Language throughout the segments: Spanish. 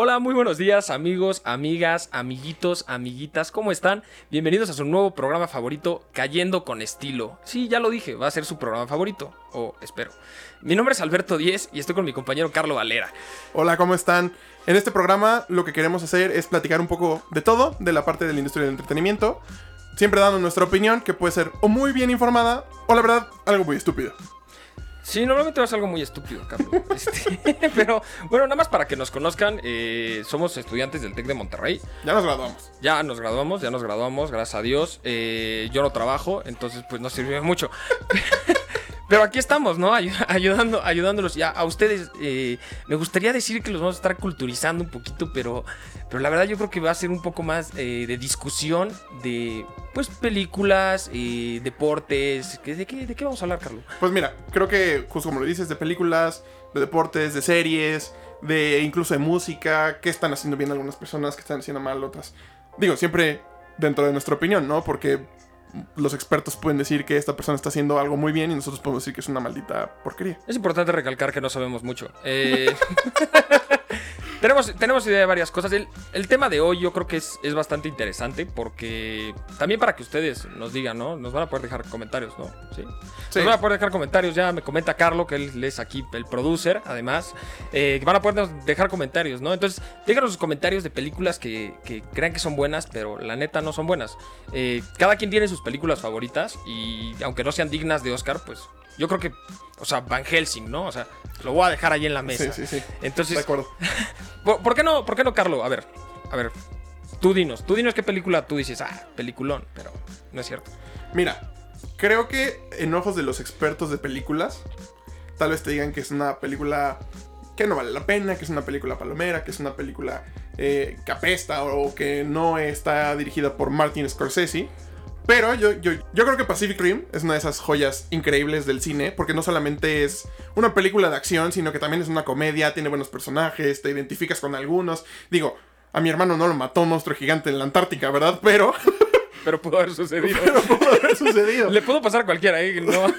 Hola, muy buenos días amigos, amigas, amiguitos, amiguitas, ¿cómo están? Bienvenidos a su nuevo programa favorito, Cayendo con Estilo. Sí, ya lo dije, va a ser su programa favorito, o espero. Mi nombre es Alberto Díez y estoy con mi compañero Carlo Valera. Hola, ¿cómo están? En este programa lo que queremos hacer es platicar un poco de todo, de la parte de la industria del entretenimiento, siempre dando nuestra opinión, que puede ser o muy bien informada, o la verdad, algo muy estúpido. Sí, normalmente va a algo muy estúpido, Carlos. Este, pero bueno, nada más para que nos conozcan, eh, somos estudiantes del TEC de Monterrey. Ya nos graduamos. Ya nos graduamos, ya nos graduamos, gracias a Dios. Eh, yo no trabajo, entonces pues no sirve mucho. Pero aquí estamos, ¿no? Ayudando, ayudándolos. Ya a ustedes, eh, me gustaría decir que los vamos a estar culturizando un poquito, pero, pero la verdad yo creo que va a ser un poco más de discusión de, pues, películas, deportes. ¿De qué, ¿De qué vamos a hablar, Carlos? Pues mira, creo que, justo como lo dices, de películas, de deportes, de series, de incluso de música, qué están haciendo bien algunas personas, qué están haciendo mal otras. Digo, siempre dentro de nuestra opinión, ¿no? Porque los expertos pueden decir que esta persona está haciendo algo muy bien y nosotros podemos decir que es una maldita porquería. Es importante recalcar que no sabemos mucho. Eh... tenemos, tenemos idea de varias cosas. El, tema de hoy yo creo que es, es, bastante interesante porque también para que ustedes nos digan, ¿no? Nos van a poder dejar comentarios, ¿no? Sí. Nos van a poder dejar comentarios. Ya me comenta Carlo, que él es aquí el producer, además. Eh, van a poder dejar comentarios, ¿no? Entonces, déjanos sus comentarios de películas que, que crean que son buenas, pero la neta no son buenas. Eh, cada quien tiene sus películas favoritas y aunque no sean dignas de Oscar, pues yo creo que, o sea, Van Helsing, ¿no? O sea, lo voy a dejar ahí en la mesa. Sí, sí, sí. Entonces, de acuerdo. ¿por, qué no, ¿Por qué no, Carlo? A ver, a ver, tú dinos, tú dinos qué película tú dices, ah, peliculón, pero no es cierto. Mira, creo que en ojos de los expertos de películas, tal vez te digan que es una película que no vale la pena, que es una película palomera, que es una película eh, que apesta o que no está dirigida por Martin Scorsese. Pero yo, yo, yo creo que Pacific Rim es una de esas joyas increíbles del cine, porque no solamente es una película de acción, sino que también es una comedia, tiene buenos personajes, te identificas con algunos. Digo, a mi hermano no lo mató un monstruo gigante en la Antártica, ¿verdad? Pero... Pero pudo haber sucedido. Pero pudo haber sucedido. Le pudo pasar a cualquiera, ¿eh? No.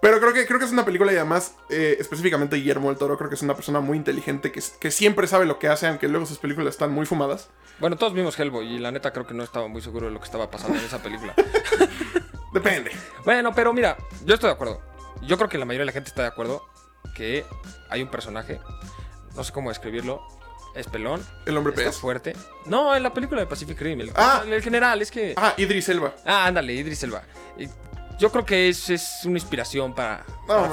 Pero creo que, creo que es una película y además, eh, específicamente Guillermo del Toro, creo que es una persona muy inteligente que, que siempre sabe lo que hace, aunque luego sus películas están muy fumadas. Bueno, todos vimos Hellboy y la neta creo que no estaba muy seguro de lo que estaba pasando en esa película. Depende. Bueno, pero mira, yo estoy de acuerdo. Yo creo que la mayoría de la gente está de acuerdo que hay un personaje, no sé cómo describirlo, es pelón. El hombre pez. fuerte. No, en la película de Pacific Rim. El, ah, el general, es que. Ah, Idris Elba. Ah, ándale, Idris Elba. Yo creo que es, es una inspiración para,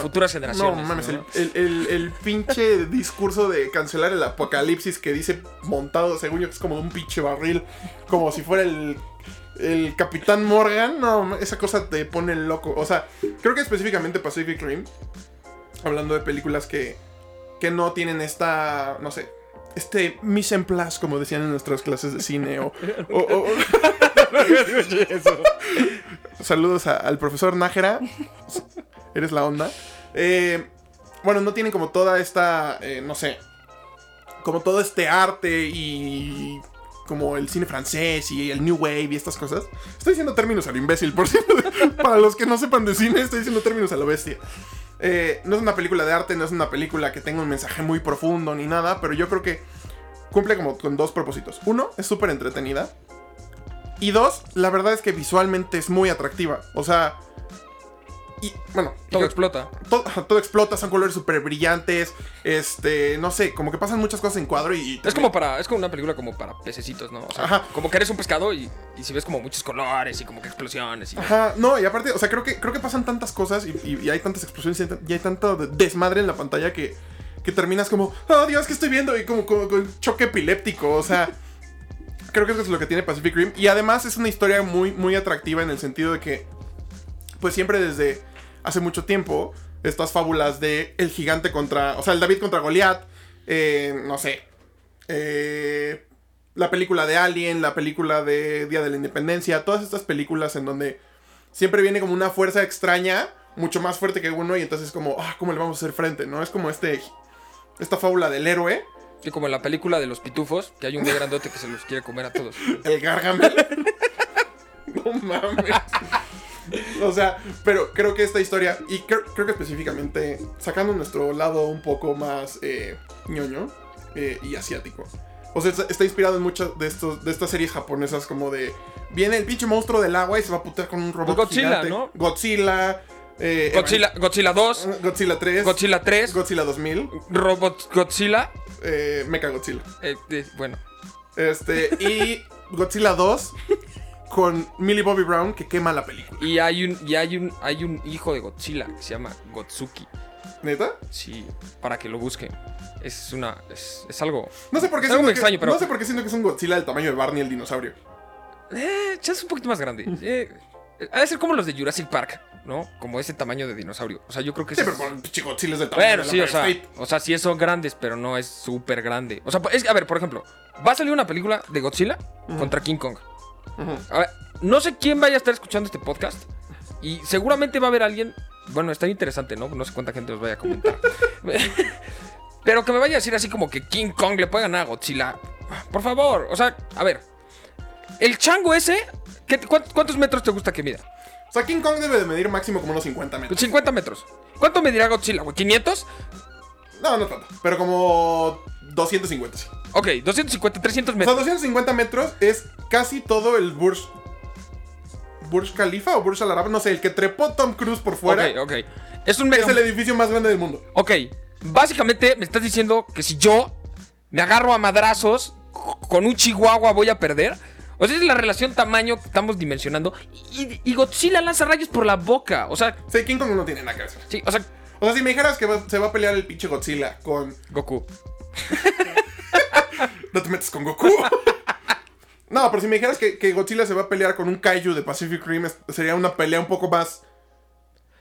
futuras generaciones. No mames, el, pinche discurso de cancelar el apocalipsis que dice montado, según yo, que es como un pinche barril, como si fuera el, el Capitán Morgan. No, esa cosa te pone loco. O sea, creo que específicamente Pacific Rim, hablando de películas que, que no tienen esta, no sé, este mise en place, como decían en nuestras clases de cine, o, Saludos al profesor Nájera. Eres la onda. Eh, bueno, no tienen como toda esta, eh, no sé, como todo este arte y como el cine francés y el New Wave y estas cosas. Estoy diciendo términos a lo imbécil, por cierto. Para los que no sepan de cine, estoy diciendo términos a lo bestia. Eh, no es una película de arte, no es una película que tenga un mensaje muy profundo ni nada, pero yo creo que cumple como con dos propósitos. Uno, es súper entretenida. Y dos, la verdad es que visualmente es muy atractiva. O sea, y bueno, todo explota. Todo, explota, son colores súper brillantes. Este, no sé, como que pasan muchas cosas en cuadro y. Es como para. Es como una película como para pececitos, ¿no? O sea, Ajá. Como que eres un pescado y, y, si ves como muchos colores y como que explosiones. Y... Ajá, no, y aparte, o sea, creo que, creo que pasan tantas cosas y, hay tantas explosiones y hay tanto desmadre en la pantalla que, que terminas como, oh Dios, ¿qué estoy viendo? Y como con choque epiléptico, o sea creo que eso es lo que tiene Pacific Rim. Y además es una historia muy, muy atractiva en el sentido de que, pues siempre desde hace mucho tiempo, estas fábulas de el gigante contra, o sea, el David contra Goliat, eh, no sé, eh, la película de Alien, la película de Día de la Independencia, todas estas películas en donde siempre viene como una fuerza extraña, mucho más fuerte que uno, y entonces es como, ah, ¿cómo le vamos a hacer frente? ¿No? Es como este, esta fábula del héroe y como en la película de los pitufos, que hay un güey grandote que se los quiere comer a todos. El Gargamel. no mames. O sea, pero creo que esta historia, y creo, que específicamente, sacando nuestro lado un poco más eh, ñoño, eh, y asiático. O sea, está, está inspirado en muchas de, estos, de estas series japonesas como de... Viene el pinche monstruo del agua y se va a putear con un robot Godzilla, gigante. ¿no? Godzilla. Eh, Godzilla, Godzilla 2, Evan- Godzilla 3. Godzilla 3, Godzilla 2000. Robot Godzilla. Eh, Mecha Godzilla. eh, eh, bueno, Este, y Godzilla 2 con Millie Bobby Brown que quema la película. y hay un, y hay un, hay un hijo de Godzilla que se llama Gotsuki. ¿Neta? Sí, para que lo busquen. Es una, es, es algo. No sé por qué Es algo que, extraño, pero- No sé por qué siento que es un Godzilla del tamaño de Barney el dinosaurio. Eh, es un poquito más grande. Eh, ha de ser como los de Jurassic Park, ¿no? Como ese tamaño de dinosaurio. O sea, yo creo que Sí, pero es- por el pinche Godzilla es del tamaño Bueno, de sí, o sea, o sea, sí son grandes, pero no es súper grande. O sea, es que, a ver, por ejemplo, va a salir una película de Godzilla contra King Kong. A ver, no sé quién vaya a estar escuchando este podcast. Y seguramente va a haber alguien. Bueno, está interesante, ¿no? No sé cuánta gente nos vaya a comentar. Pero que me vaya a decir así como que King Kong le puede ganar a Godzilla. Por favor, o sea, a ver. El chango ese, ¿qué- cuántos, cuántos metros te gusta que mida? O sea, King Kong debe de medir máximo como unos 50 metros. 50 metros. ¿Cuánto medirá Godzilla, güey? ¿500? No, no tanto. Pero como 250, sí. Ok, 250, 300 O sea, metros. 250 metros es casi todo el Burj. Burj Khalifa o Burj Al Arab, no sé, el que trepó Tom Cruise por fuera. Ok, ok. Es un mega... Es el edificio más grande del mundo. Ok, básicamente me estás diciendo que si yo me agarro a madrazos con un chihuahua voy a perder. O sea, es la relación tamaño que estamos dimensionando. Y, y Godzilla lanza rayos por la boca. O sea, Sí, King Kong no tiene nada que hacer. sí, o sea, O sea, si me dijeras que va- se va a pelear el pinche Godzilla con. Goku. No te metes con Goku. no, pero si me dijeras que, que Godzilla se va a pelear con un Kaiju de Pacific Rim, sería una pelea un poco más.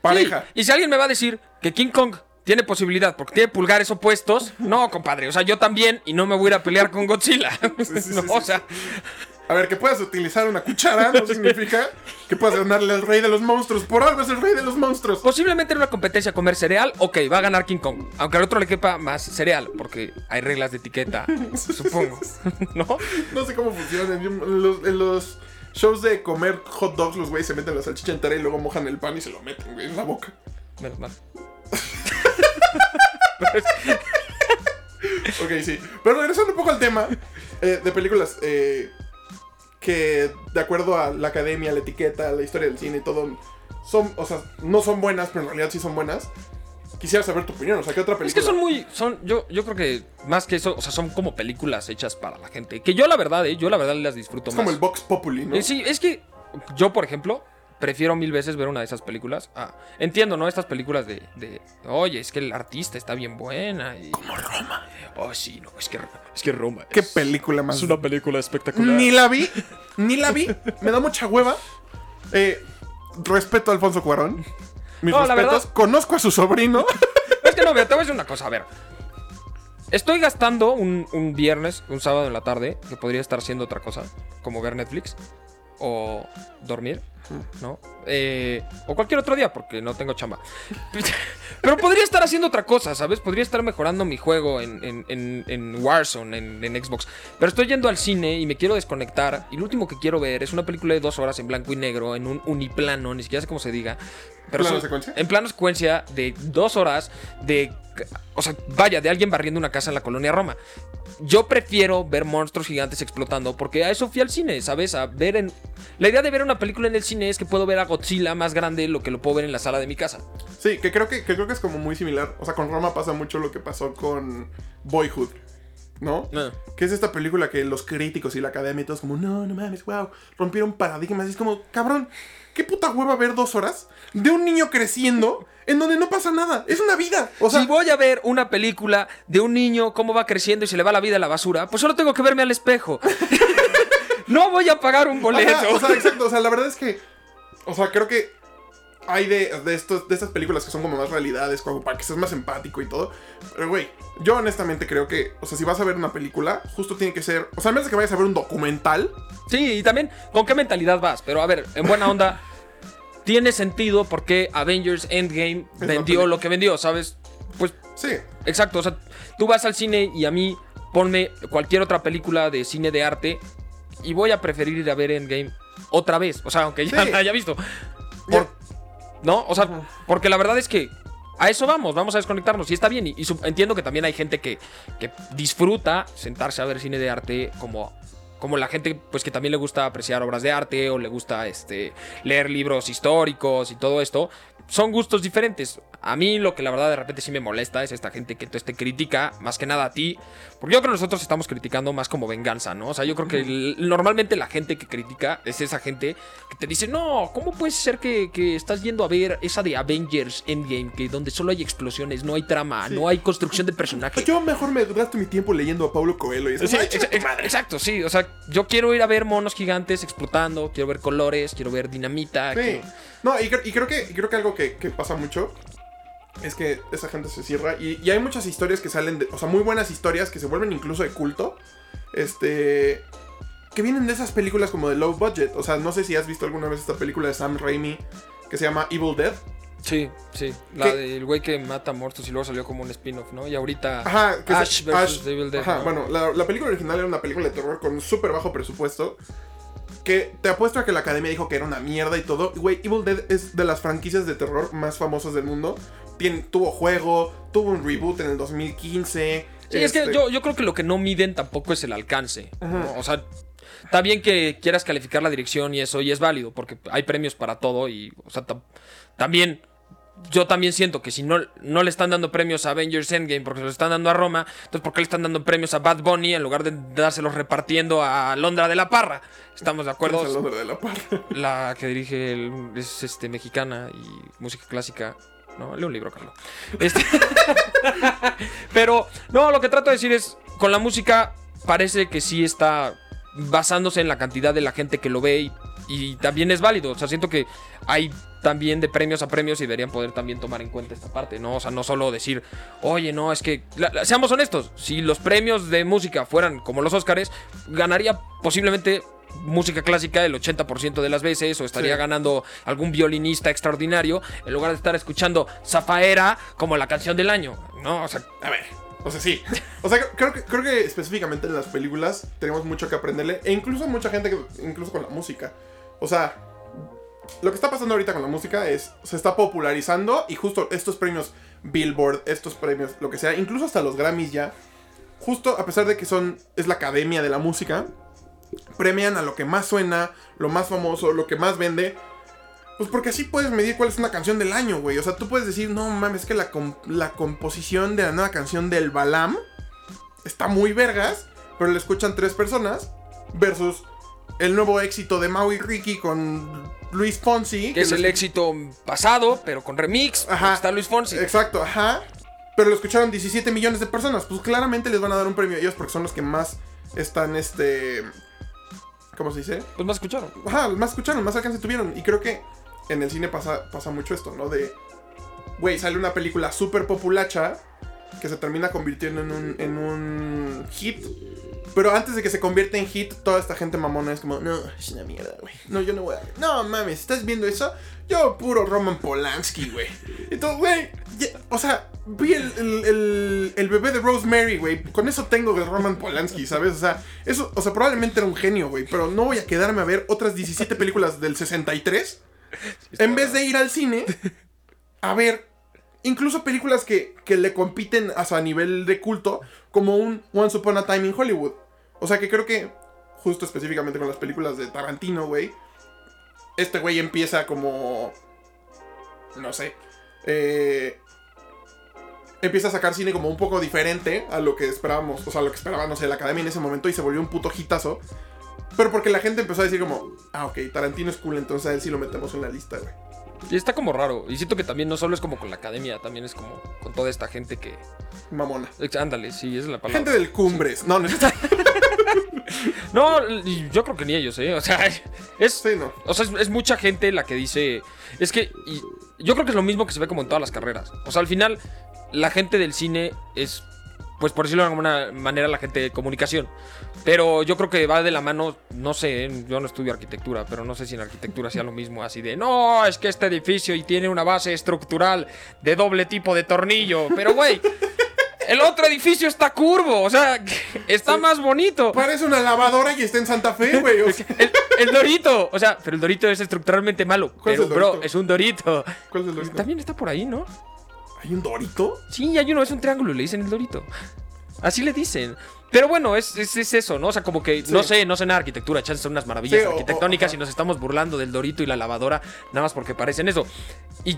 pareja. Sí, Y si alguien me va a decir que King Kong tiene posibilidad porque tiene pulgares opuestos, no, compadre. O sea, yo también y no me voy a ir a pelear con Godzilla. sí, sí, No, sí, o sea, A ver, que puedas utilizar una cuchara no significa que puedas ganarle al rey de los monstruos. Por algo es el rey de los monstruos. posiblemente en una competencia comer cereal, ok, va a ganar King Kong. Aunque al otro le quepa más cereal, porque hay reglas de etiqueta, supongo. ¿No? No sé cómo funcionan. En los, en los shows de comer hot dogs, los güeyes se meten la salchicha entera y luego mojan el pan y se lo meten, güey, en la boca. Menos mal. Ok, sí. Pero regresando un poco al tema eh, de películas eh, que, de acuerdo a la academia, la etiqueta, la historia del cine y todo, son, o sea, no son buenas, pero en realidad sí son buenas. Quisiera saber tu opinión, o sea, ¿qué otra Es película? que son muy, son, yo, yo creo que más que eso, o sea, son como películas hechas para la gente. Que yo la verdad, eh, yo la verdad las disfruto Es más. como el Vox Populi, ¿no? Eh, sí, es que yo, por ejemplo, prefiero mil veces ver una de esas películas. a- entiendo, ¿no? Estas películas de, de, oye, es que el artista está bien buena. Y... Como Roma. Oh, sí, no, es que, es que Roma. ¿Qué es- película más? Es una película espectacular. Ni la vi, ni la vi. Me da mucha hueva. Eh, respeto a Alfonso Cuarón. Mis No, la respetos. verdad- Conozco a su sobrino. Es que no, mira, te voy a decir una cosa, a ver. Estoy gastando un, un viernes, un sábado en la tarde, que podría estar haciendo otra cosa, como ver Netflix o dormir, ¿no? Eh, o cualquier otro día, porque no tengo chamba. Pero podría estar haciendo otra cosa, ¿sabes? Podría estar mejorando mi juego en, en- en- en Warzone, en, Xbox. Pero estoy yendo al cine y me quiero desconectar. Y lo último que quiero ver es una película de dos horas en blanco y negro, en un uniplano, ni siquiera sé cómo se diga. Pero ¿Plano son- secuencia? En plano secuencia de dos horas de... O sea, vaya, de alguien barriendo una casa en la colonia Roma. Yo prefiero ver monstruos gigantes explotando porque a eso fui al cine, ¿sabes? A ver en... La idea de ver una película en el cine es que puedo ver a Godzilla más grande de lo que lo puedo ver en la sala de mi casa. Sí, que creo que, que creo que es como muy similar. O sea, con Roma pasa mucho lo que pasó con Boyhood. ¿No? Ah. Que es esta película que los críticos y la academia y todos como, no, no mames, wow, rompieron paradigmas. Y es como, cabrón, ¿qué puta hueva ver dos horas de un niño creciendo en donde no pasa nada? Es una vida. O sea, si voy a ver una película de un niño cómo va creciendo y se le va la vida a la basura, pues solo tengo que verme al espejo. no voy a pagar un boleto. Ajá, o sea, exacto. O sea, la verdad es que. O sea, creo que hay de, de, estos, de estas películas que son como más realidades, como para que seas más empático y todo. Pero, güey, yo honestamente creo que, o sea, si vas a ver una película, justo tiene que ser. O sea, a menos de que vayas a ver un documental. Sí, y también, ¿con qué mentalidad vas? Pero a ver, en buena onda, tiene sentido porque Avengers Endgame vendió lo que vendió, ¿sabes? Pues, Sí. exacto, o sea, tú vas al cine y a mí ponme cualquier otra película de cine de arte y voy a preferir ir a ver Endgame otra vez, o sea, aunque ya Sí. la haya visto. Por- ¿No? O sea, porque la verdad es que a eso vamos, vamos a desconectarnos. Y está bien. Y, entiendo que también hay gente que, que disfruta sentarse a ver cine de arte como. Como la gente, pues que también le gusta apreciar obras de arte o le gusta este, leer libros históricos y todo esto, son gustos diferentes. A mí lo que la verdad de repente sí me molesta es esta gente que te critica, más que nada a ti, porque yo creo que nosotros estamos criticando más como venganza, ¿no? O sea, yo creo que normalmente la gente que critica es esa gente que te dice, no, ¿cómo puede ser que, que estás yendo a ver esa de Avengers Endgame, que donde solo hay explosiones, no hay trama, no hay construcción de personaje? Yo mejor me gasto mi tiempo leyendo a Paulo Coelho y eso. Sí, ex- madre. exacto, sí. O sea, yo quiero ir a ver monos gigantes explotando, quiero ver colores, quiero ver dinamita. Sí. quiero- No, y, cre- y creo que y creo que algo que, que pasa mucho es que esa gente se cierra y, y hay muchas historias que salen de, o sea, muy buenas historias que se vuelven incluso de culto. Este que vienen de esas películas como de low budget, o sea, no sé si has visto alguna vez esta película de Sam Raimi que se llama Evil Dead. Sí, sí. La ¿Qué? del güey que mata muertos y luego salió como un spin-off, ¿no? Y ahorita Ajá, que Ash es- versus Evil Dead. Ajá, ¿no? bueno, la, la película original era una película de terror con súper bajo presupuesto. Que te apuesto a que la academia dijo que era una mierda y todo. Güey, Evil Dead es de las franquicias de terror más famosas del mundo. Tien- tuvo juego, tuvo un reboot en el 2015. Sí, es que este, yo, yo creo que lo que no miden tampoco es el alcance. O sea, está bien que quieras calificar la dirección y eso, y es válido, porque hay premios para todo. Y, o sea, tam- también. Yo también siento que si no, no le están dando premios a Avengers Endgame porque se los están dando a Roma, entonces ¿por qué le están dando premios a Bad Bunny en lugar de dárselos repartiendo a Londra de la Parra? ¿Estamos de acuerdo? es nombre de la parra. La que dirige el- es este, mexicana y música clásica. No, lee un libro, Carlos. Este- Pero, no, lo que trato de decir es, con la música parece que sí está basándose en la cantidad de la gente que lo ve y, y también es válido. O sea, siento que hay también de premios a premios y deberían poder también tomar en cuenta esta parte, ¿no? O sea, no solo decir, oye, no, es que, la- la- seamos honestos, si los premios de música fueran como los Óscares, ganaría posiblemente música clásica el 80% de las veces o estaría Sí. ganando algún violinista extraordinario en lugar de estar escuchando Zafaera como la canción del año, ¿no? O sea, A ver, o sea, sí. O sea, creo que, creo que específicamente en las películas tenemos mucho que aprenderle. E incluso mucha gente, que, incluso con la música. O sea, lo que está pasando ahorita con la música es, se está popularizando y justo estos premios Billboard, estos premios, lo que sea, incluso hasta los Grammys ya, justo a pesar de que son, es la academia de la música, premian a lo que más suena, lo más famoso, lo que más vende. Pues porque así puedes medir cuál es una canción del año, güey. O sea, tú puedes decir, no mames, es que la, la composición de la nueva canción del Balam está muy vergas, pero le escuchan tres personas, versus el nuevo éxito de Maui Ricky con Luis Fonsi. que es el éxito pasado, pero con remix, Ajá. está Luis Fonsi. Exacto, ajá. Pero lo escucharon 17 millones de personas. Pues claramente les van a dar un premio a ellos porque son los que más están, este... ¿Cómo se dice? Pues más escucharon. Ajá, más escucharon, más alcance tuvieron. Y creo que en el cine pasa, pasa mucho esto, ¿no? De, güey, sale una película súper populacha que se termina convirtiendo en un, en un hit. Pero antes de que se convierta en hit, toda esta gente mamona es como, no, es una mierda, güey. No, yo no voy a... No, mames, ¿estás viendo eso? Yo puro Roman Polanski, güey. Entonces, güey, o sea, vi el, el, el- el bebé de Rosemary, güey. Con eso tengo de Roman Polanski, ¿sabes? O sea, eso, o sea, probablemente era un genio, güey. Pero no voy a quedarme a ver otras 17 películas del 63 en vez de ir al cine a ver incluso películas que, que le compiten hasta a nivel de culto, como un Once Upon a Time in Hollywood. O sea que creo que, justo específicamente con las películas de Tarantino, güey, este güey empieza como. No sé. eh, empieza a sacar cine como un poco diferente a lo que esperábamos, o sea, lo que esperaba, no sé, la academia en ese momento y se volvió un puto hitazo. Pero porque la gente empezó a decir como, ah, ok, Tarantino es cool, entonces a él sí lo metemos en la lista, güey. Y está como raro. Y siento que también no solo es como con la academia, también es como con toda esta gente que. Mamona. Ándale, sí, esa es la palabra. Gente del Cumbres. No, no es No, yo creo que ni ellos, ¿eh? O sea, es. Sí, no. O sea, es, es mucha gente la que dice. Es que. y yo creo que es lo mismo que se ve como en todas las carreras. O sea, al final, la gente del cine es. Pues por decirlo de alguna manera, la gente de comunicación. Pero yo creo que va de la mano, no sé, yo no estudio arquitectura, pero no sé si en arquitectura sea lo mismo, así de, no, es que este edificio y tiene una base estructural de doble tipo de tornillo. Pero, güey, el otro edificio está curvo, o sea, está más bonito. Parece una lavadora y está en Santa Fe, güey. o sea, El, el dorito, o sea, pero el dorito es estructuralmente malo. ¿Cuál es Pero, el bro, Dorito? es un dorito. ¿Cuál es el Dorito? También está por ahí, ¿no? ¿Hay un dorito? Sí, hay uno, es un triángulo, le dicen el dorito. Así le dicen. Pero bueno, es, es, es eso, ¿no? O sea, como que, no sé, no sé nada de arquitectura, chance son unas maravillas Sí, o- arquitectónicas o- y nos estamos burlando del dorito y la lavadora, nada más porque parecen eso. Y,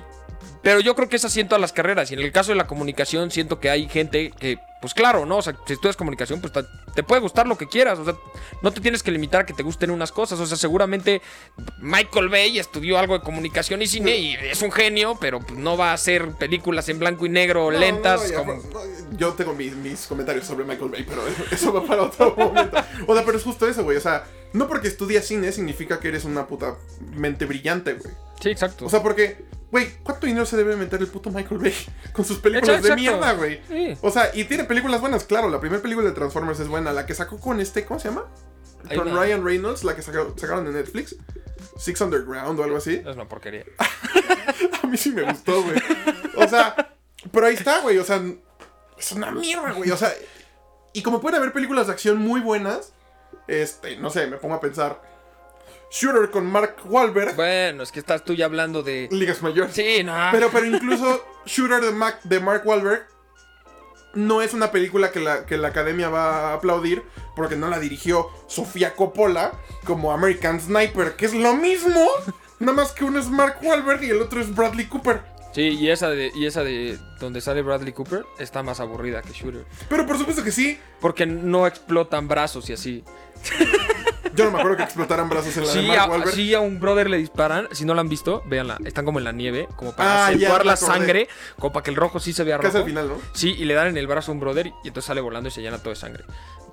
pero yo creo que es así en todas las carreras. Y en el caso de la comunicación, siento que hay gente que, pues claro, ¿no? O sea, si estudias comunicación, pues te puede gustar lo que quieras. O sea, no te tienes que limitar a que te gusten unas cosas. O sea, seguramente Michael Bay estudió algo de comunicación y cine y es un genio, pero pues, no va a hacer películas en blanco y negro, No, lentas. no, ya, como... no, yo tengo mis, mis comentarios sobre Michael Bay, pero eso va para otro momento. O sea, pero es justo eso, güey. O sea, no porque estudias cine significa que eres una puta mente brillante, güey. Sí, exacto. O sea, porque, güey, ¿cuánto dinero se debe meter el puto Michael Bay con sus películas Exacto. de mierda, güey? Sí. O sea, y tiene películas buenas, claro. La primera película de Transformers es buena. La que sacó con este, ¿cómo se llama? Con Ryan Reynolds, la que saca- sacaron en Netflix. Six Underground o algo así. Es una porquería. A mí sí me gustó, güey. O sea, pero ahí está, güey. O sea, es una mierda, güey. O sea, y como puede haber películas de acción muy buenas, este, no sé, me pongo a pensar. Shooter con Mark Wahlberg, Bueno, es que estás tú ya hablando de. ligas mayores. Sí, no. Pero, pero incluso Shooter de, Mac- de Mark Wahlberg no es una película que la, que la academia va a aplaudir porque no la dirigió Sofía Coppola como American Sniper, que es lo mismo, nada más que uno es Mark Wahlberg y el otro es Bradley Cooper. Sí, y esa de, y esa de donde sale Bradley Cooper está más aburrida que Shooter. Pero por supuesto que sí. Porque no explotan brazos y así. Yo no me acuerdo que explotaran brazos en la de Sí Mark a, sí, a un brother le disparan. Si no la han visto, véanla. Están como en la nieve, como para Ah, ya, la sangre, como para que el rojo sí se vea Casi rojo. al final, ¿no? Sí, y le dan en el brazo a un brother y entonces sale volando y se llena todo de sangre.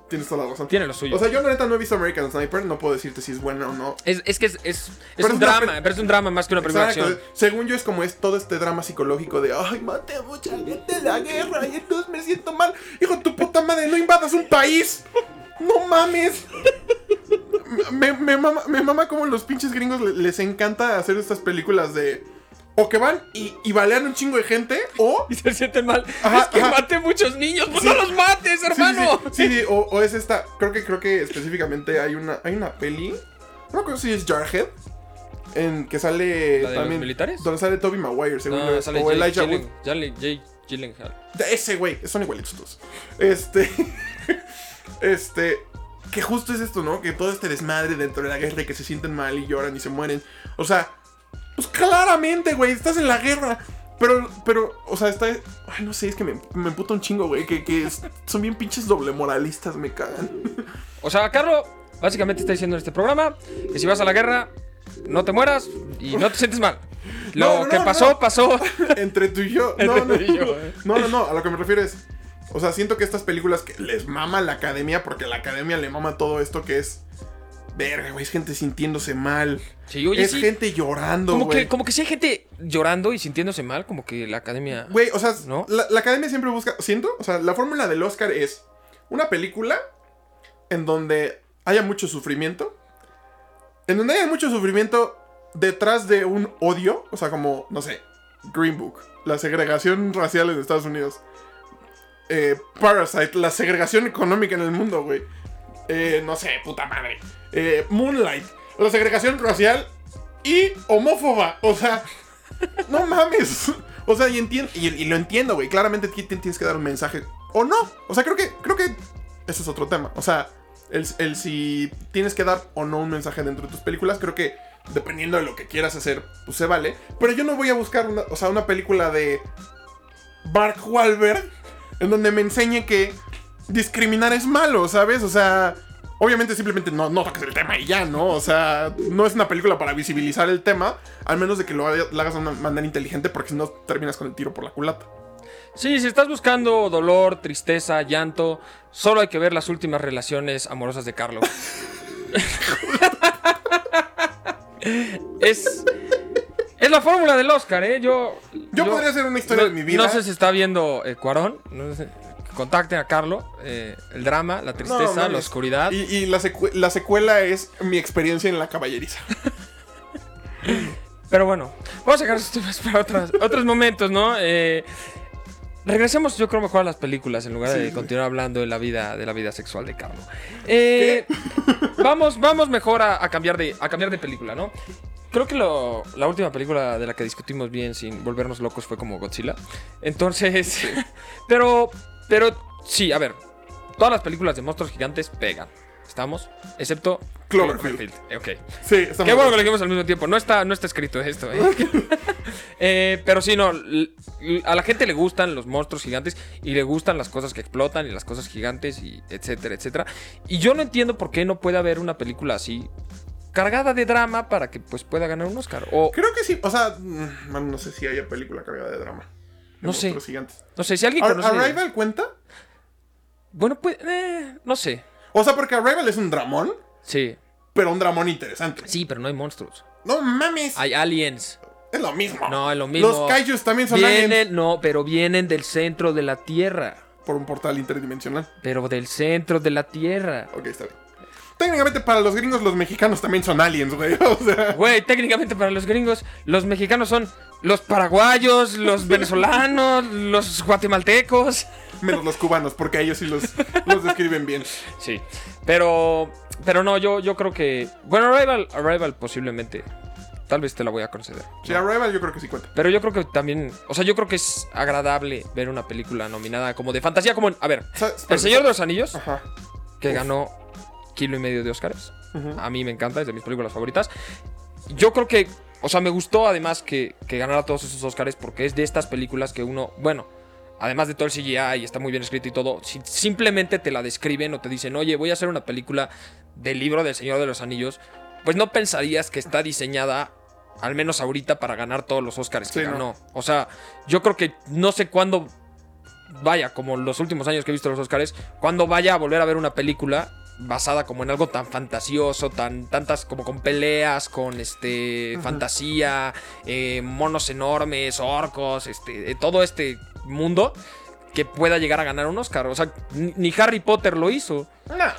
Tienes toda la razón. Tiene lo suyo. O sea, yo la neta no he visto American Sniper, no puedo decirte si es buena o no. es, es que es, es, es un drama, pe- pero es un drama más que una de Exacto. acción. Según yo es como es todo este drama psicológico de ay, maté a mucha gente en la guerra y entonces me siento mal. Hijo de tu puta madre, no invadas un país. No mames. Me, me mama, me mama como los pinches gringos le- les encanta hacer estas películas de o que van y, y balean un chingo de gente o Y se sienten mal. Ajá, es que ajá. maté muchos niños, pues Sí. no los mates, hermano. Sí, sí, sí, o, o es esta. Creo que creo que específicamente hay una. Hay una peli. No acuerdo si es Jarhead. En que sale. ¿La de los también, militares? Donde sale Toby Maguire, según. No, sale o Elijah Wood. Jake Gyllenhaal. Ese güey, son igualitos todos. Este. este. Que justo es esto, ¿no? Que todo este desmadre dentro de la guerra y que se sienten mal y lloran y se mueren. O sea, pues claramente, güey, estás en la guerra. Pero, pero, o sea, está. Ay, no sé, es que me, me emputa un chingo, güey. Que, que es- son bien pinches doble moralistas, me cagan. O sea, Carlos básicamente está diciendo en este programa que si vas a la guerra, no te mueras y no te sientes mal. Lo No, no, que no, pasó, no. pasó. Entre tú y yo. No, Entre no, tú y yo, eh. no, no, no, a lo que me refiero es. O sea, siento que estas películas que les mama la academia, porque la academia le mama todo esto que es. Verga, güey, es gente sintiéndose mal. Sí, oye, es sí. gente llorando, Como güey. que, como que si hay gente llorando y sintiéndose mal, como que la academia. Güey, o sea, ¿No? la, la academia siempre busca. Siento, o sea, la fórmula del Oscar es una película en donde haya mucho sufrimiento. En donde haya mucho sufrimiento detrás de un odio. O sea, como, no sé, Green Book, la segregación racial en Estados Unidos. Eh, Parasite, la segregación económica en el mundo, güey. Eh, no sé, puta madre. Eh, Moonlight, la segregación racial y homófoba. O sea, no mames. O sea, y, entien- y, y lo entiendo, güey. Claramente ti- ti- tienes que dar un mensaje. O no. O sea, creo que, creo que ese es otro tema. O sea, el, el si tienes que dar o no un mensaje dentro de tus películas, creo que dependiendo de lo que quieras hacer, pues se vale. Pero yo no voy a buscar una, o sea, una película de Mark Wahlberg en donde me enseñe que discriminar es malo, ¿sabes? O sea, obviamente simplemente no, no toques el tema y ya, ¿no? O sea, no es una película para visibilizar el tema, al menos de que lo, lo hagas de una manera inteligente, porque si no terminas con el tiro por la culata. Sí, si estás buscando dolor, tristeza, llanto, solo hay que ver las últimas relaciones amorosas de Carlos. es. Es la fórmula del Oscar, ¿eh? Yo. Yo, podría hacer una historia no, de mi vida. No sé si está viendo eh, Cuarón. No sé, contacten a Carlos. eh, el drama, la No, tristeza, la oscuridad. Y, y la, secue- la secuela es mi experiencia en la caballeriza. Pero bueno, vamos a dejar estos temas para otras- otros momentos, ¿no? Eh, regresemos, yo creo, mejor a las películas en lugar Sí, de sí. continuar hablando de la vida, de la vida sexual de Carlos. Eh, vamos, vamos mejor a, a cambiar de, a cambiar de película, ¿no? Creo que lo- la última película de la que discutimos bien sin volvernos locos fue como Godzilla. Entonces, pero, pero sí, a ver, todas las películas de monstruos gigantes pegan. ¿Estamos? Excepto Cloverfield. Eh, Ok. Sí, estamos Qué bueno que lo dijimos al mismo tiempo. No está, no está escrito esto, ¿eh? Eh, pero sí, no. A la gente le gustan los monstruos gigantes y le gustan las cosas que explotan y las cosas gigantes y etcétera, etcétera. Y yo no entiendo por qué no puede haber una película así cargada de drama para que pues pueda ganar un Oscar. O Creo que sí. O sea, mm, no sé si haya película cargada de drama. No sé. no sé si alguien Ar- conoce. ¿Arrival cuenta? Bueno, pues eh, no sé. O sea, porque Arrival es un dramón, Sí. pero un dramón interesante. Sí, pero no hay monstruos. No mames. Hay aliens. Es lo mismo. No, es lo mismo. Los kaijus también son Vienen, aliens no, pero vienen del centro de la Tierra. por un portal interdimensional. Pero del centro de la Tierra. Ok, está bien. Técnicamente para los gringos los mexicanos también son aliens, güey. O sea, Güey, técnicamente para los gringos, los mexicanos son los paraguayos, los venezolanos, los guatemaltecos. menos los cubanos, porque ellos sí los, los describen bien. Sí, pero pero no, yo, yo creo que... Bueno, Arrival, Arrival posiblemente. Tal vez te la voy a conceder. Sí, Arrival yo creo que sí cuenta. Pero yo creo que también... O sea, yo creo que es agradable ver una película nominada como de fantasía, como... en- a ver, El Señor de los Anillos, Ajá. que Uf. ganó kilo y medio de Oscars. Ujú. A mí me encanta, es de mis películas favoritas. Yo creo que, o sea, me gustó además que, que ganara todos esos Oscars porque es de estas películas que uno, bueno, además de todo el CGI y está muy bien escrito y todo, si simplemente te la describen o te dicen, oye, voy a hacer una película del libro del Señor de los Anillos, pues no pensarías que está diseñada, al menos ahorita, para ganar todos los Oscars que Sí, no. ganó. O sea, yo creo que no sé cuándo, vaya, como los últimos años que he visto los Oscars, cuando vaya a volver a ver una película basada como en algo tan fantasioso, tan tantas como con peleas, con este fantasía, eh, monos enormes, orcos, este, eh, todo este mundo que pueda llegar a ganar un Oscar. O sea, ni, Harry Potter lo hizo. No, no, no.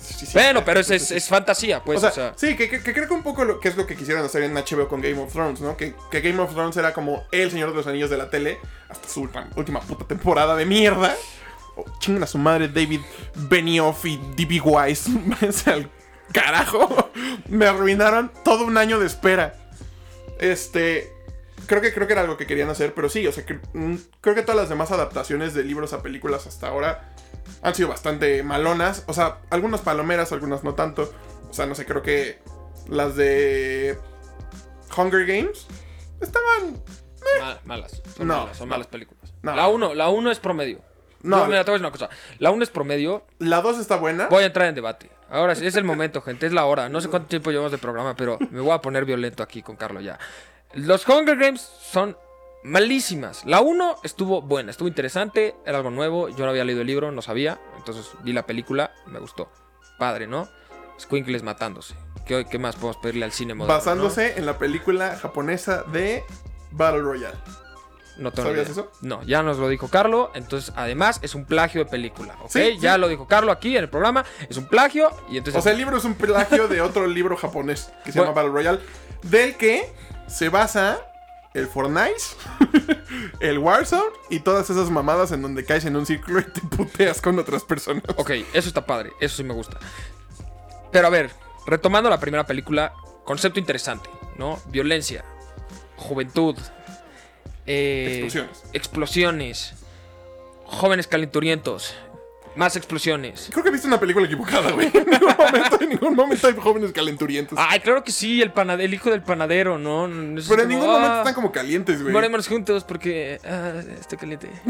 Sí, sí, sí. Bueno, pero es, es- es fantasía, pues. o sea, o sea, sí, que, que- que creo que un poco lo que es lo que quisieron hacer en HBO con Game of Thrones, ¿no? Que, que Game of Thrones era como el Señor de los Anillos de la tele hasta su última, última puta temporada de mierda. Oh, chingan a su madre David Benioff y D.B. Wise. Al carajo. Me arruinaron todo un año de espera. Este. Creo que, creo que era algo que querían hacer, pero sí, o sea, que, mm, creo que todas las demás adaptaciones de libros a películas hasta ahora han sido bastante malonas. O sea, algunas palomeras, algunas no tanto. O sea, no sé, creo que las de Hunger Games estaban. mal- malas. Son No, malas, son malas películas. No. La 1 la uno es promedio. No. Mira, te voy a decir una cosa. La 1 es promedio. La 2 está buena. Voy a entrar en debate. Ahora sí, es el momento, gente. Es la hora. No sé cuánto tiempo llevamos de programa, pero me voy a poner violento aquí con Carlos ya. Los Hunger Games son malísimas. La 1 estuvo buena, estuvo interesante, era algo nuevo. Yo no había leído el libro, no sabía. Entonces vi la película, me gustó. Padre, ¿no? Squinkles matándose. ¿Qué, qué más podemos pedirle al cine moderno? basándose en la película japonesa de Battle Royale. No, tengo ¿Sabías idea. eso? No, ya nos lo dijo Carlo. Entonces, además, es un plagio de película. ¿Ok? Sí, ya sí. lo dijo Carlo aquí en el programa. Es un plagio. Y entonces. O sea, el libro es un plagio de otro libro japonés que se Bueno. llama Battle Royale, del que se basa el Fortnite, el Warzone y todas esas mamadas en donde caes en un círculo y te puteas con otras personas. Ok, eso está padre, eso sí me gusta. Pero a ver, retomando la primera película, concepto interesante, ¿no? Violencia, juventud, eh, Explosiones. explosiones, jóvenes calenturientos, más explosiones. Creo que viste una película equivocada, güey. En ningún momento, en ningún momento hay jóvenes calenturientos. Ay, claro que sí, el, panade- el hijo del panadero, ¿no? Pero en como, ningún momento "Ah, están como calientes, güey. Morémonos juntos porque ah, estoy caliente.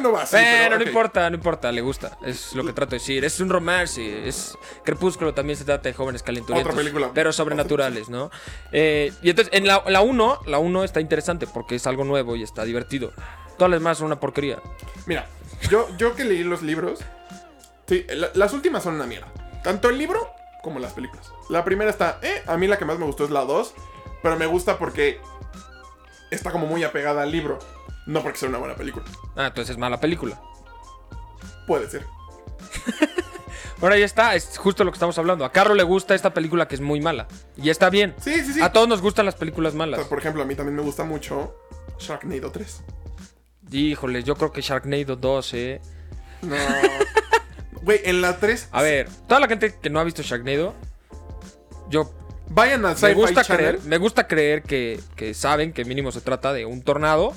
No va así. Bueno, pero, no importa, no importa, le gusta. Es lo que trato de decir. Es un romance. Es Crepúsculo también se trata de jóvenes calenturientos. Otra película. Pero sobrenaturales, ¿no? Eh, y entonces, en la 1, la 1 está interesante porque es algo nuevo y está divertido. Todas las demás son una porquería. Mira, yo, yo que leí los libros, sí, la- las últimas son una mierda. Tanto el libro como las películas. La primera está, eh, a mí la que más me gustó es la 2, pero me gusta porque está como muy apegada al libro, no porque sea una buena película. Ah, entonces es mala película. Puede ser. Bueno, ahí está, es justo lo que estamos hablando. A Carlos le gusta esta película que es muy mala. Y está bien. Sí, sí, sí. A todos nos gustan las películas O malas. sea, por ejemplo, a mí también me gusta mucho Sharknado 3. Híjole, yo creo que Sharknado 2, eh. No. Güey, en la 3... A ver, toda la gente que no ha visto Sharknado, Yo Vayan a me gusta Channel. creer, me gusta creer que, que saben que mínimo se trata de un tornado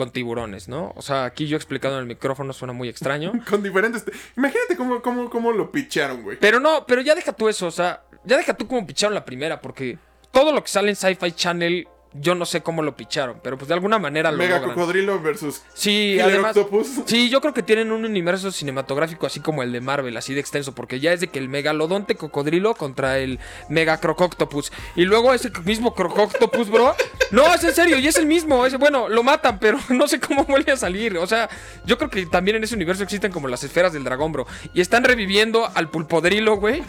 con tiburones, ¿no? O sea, aquí yo explicado en el micrófono suena muy extraño. Con diferentes. Imagínate cómo, cómo, cómo lo picharon, güey. Pero no, pero ya deja tú eso, o sea, ya deja tú cómo picharon la primera, porque todo lo que sale en Sci-Fi Channel, yo no sé cómo lo picharon, pero pues de alguna manera lo Mega logran. cocodrilo versus. Sí, Killer además. Octopus. Sí, yo creo que tienen un universo cinematográfico así como el de Marvel, así de extenso, porque ya es de que el megalodonte cocodrilo contra el mega crococtopus. Y luego ese mismo crococtopus, bro. No, es en serio, y es el mismo. Es, bueno, lo matan, pero no sé cómo vuelve a salir. O sea, yo creo que también en ese universo existen como las esferas del dragón, bro. Y están reviviendo al pulpodrilo, güey.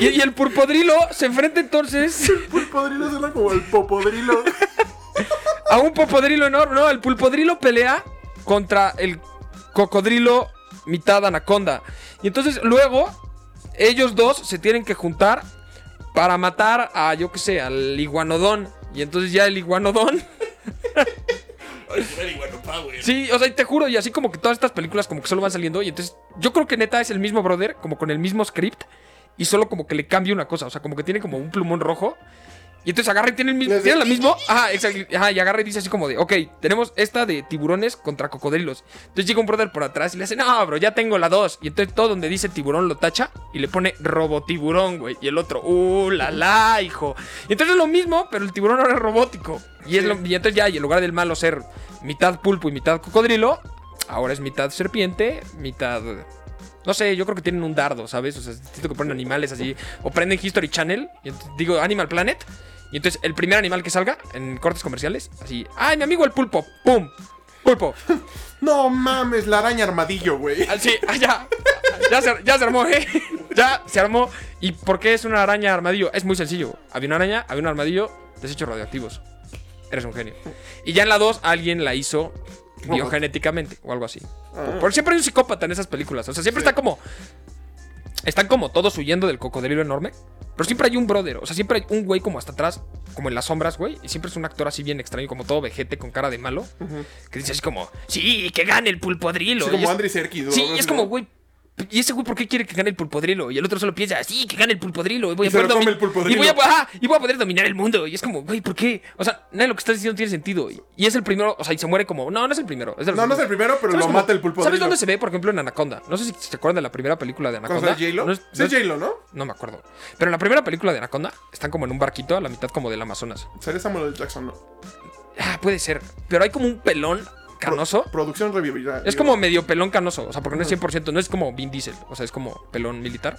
Y, y el pulpodrilo se enfrenta entonces Pulpodrilo suena como el popodrilo. a un popodrilo enorme. No, el pulpodrilo pelea contra el cocodrilo mitad anaconda. Y entonces luego ellos dos se tienen que juntar para matar a, yo qué sé, al iguanodón. Y entonces ya el iguanodón... Sí, o sea, y te juro, y así como que todas estas películas como que solo van saliendo. Y entonces yo creo que neta es el mismo brother, como con el mismo script. Y solo como que le cambia una cosa. O sea, como que tiene como un plumón rojo. Y entonces agarra y tiene el mismo. Tiene la mismo. Ajá, exacto. Ajá, y agarra y dice así como de, ok, tenemos esta de tiburones contra cocodrilos. Entonces llega un brother por atrás y le hace, no, bro, ya tengo la dos. Y entonces todo donde dice tiburón lo tacha y le pone robotiburón, güey. Y el otro, uh, la la, hijo. Y entonces es lo mismo, pero el tiburón ahora es robótico. Y, es Sí. lo, y entonces ya, y en lugar del malo ser mitad pulpo y mitad cocodrilo, ahora es mitad serpiente, mitad. No sé, yo creo que tienen un dardo, ¿sabes? O sea, siento que ponen animales así. O prenden History Channel, y digo Animal Planet. Y entonces el primer animal que salga en cortes comerciales, así. ¡Ay, mi amigo el pulpo! ¡Pum! ¡Pulpo! No mames, la araña armadillo, güey. Así, ah, ya. Ya se, ya se armó, ¿eh? Ya se armó. ¿Y por qué es una araña armadillo? Es muy sencillo. Había una araña, había un armadillo, desechos radioactivos. Eres un genio. Y ya en la 2 alguien la hizo biogenéticamente o algo así. Ah. Por siempre hay un psicópata en esas películas. O sea, siempre Sí. está como. Están como todos huyendo del cocodrilo enorme. Pero siempre hay un brother. O sea, siempre hay un güey como hasta atrás, como en las sombras, güey. Y siempre es un actor así bien extraño, como todo vejete con cara de malo. Que dice así como, sí, que gane el pulpodrilo. Sí, como es- Andri Serkis. Sí, es como, güey. ¿Y ese güey por qué quiere que gane el pulpodrilo? Y el otro solo piensa, sí, que gane el pulpodrilo. Y voy Y a se poder domi- el pulpodrilo. Y voy, a, ajá, y voy a poder dominar el mundo. Y es como, güey, ¿por qué? O sea, nada de lo que estás diciendo tiene sentido. Y, y es el primero, o sea, y se muere como, no, no es el primero. Es No, no es el primero, pero ¿Sabes lo cómo- mata el pulpodrilo. ¿Sabes dónde se ve, por ejemplo, en Anaconda? No sé si se acuerdan de la primera película de Anaconda. ¿Conoces a J-Lo? No es- Sí, no es es- J-Lo, ¿no? no me acuerdo. Pero en la primera película de Anaconda están como en un barquito a la mitad como del Amazonas. Sería Samuel L. Jackson, ¿no? Ah, puede ser. Pero hay como un pelón canoso. Producción revivirá. Es como medio pelón canoso, o sea, porque no es 100%, no es como Vin Diesel, o sea, es como pelón militar.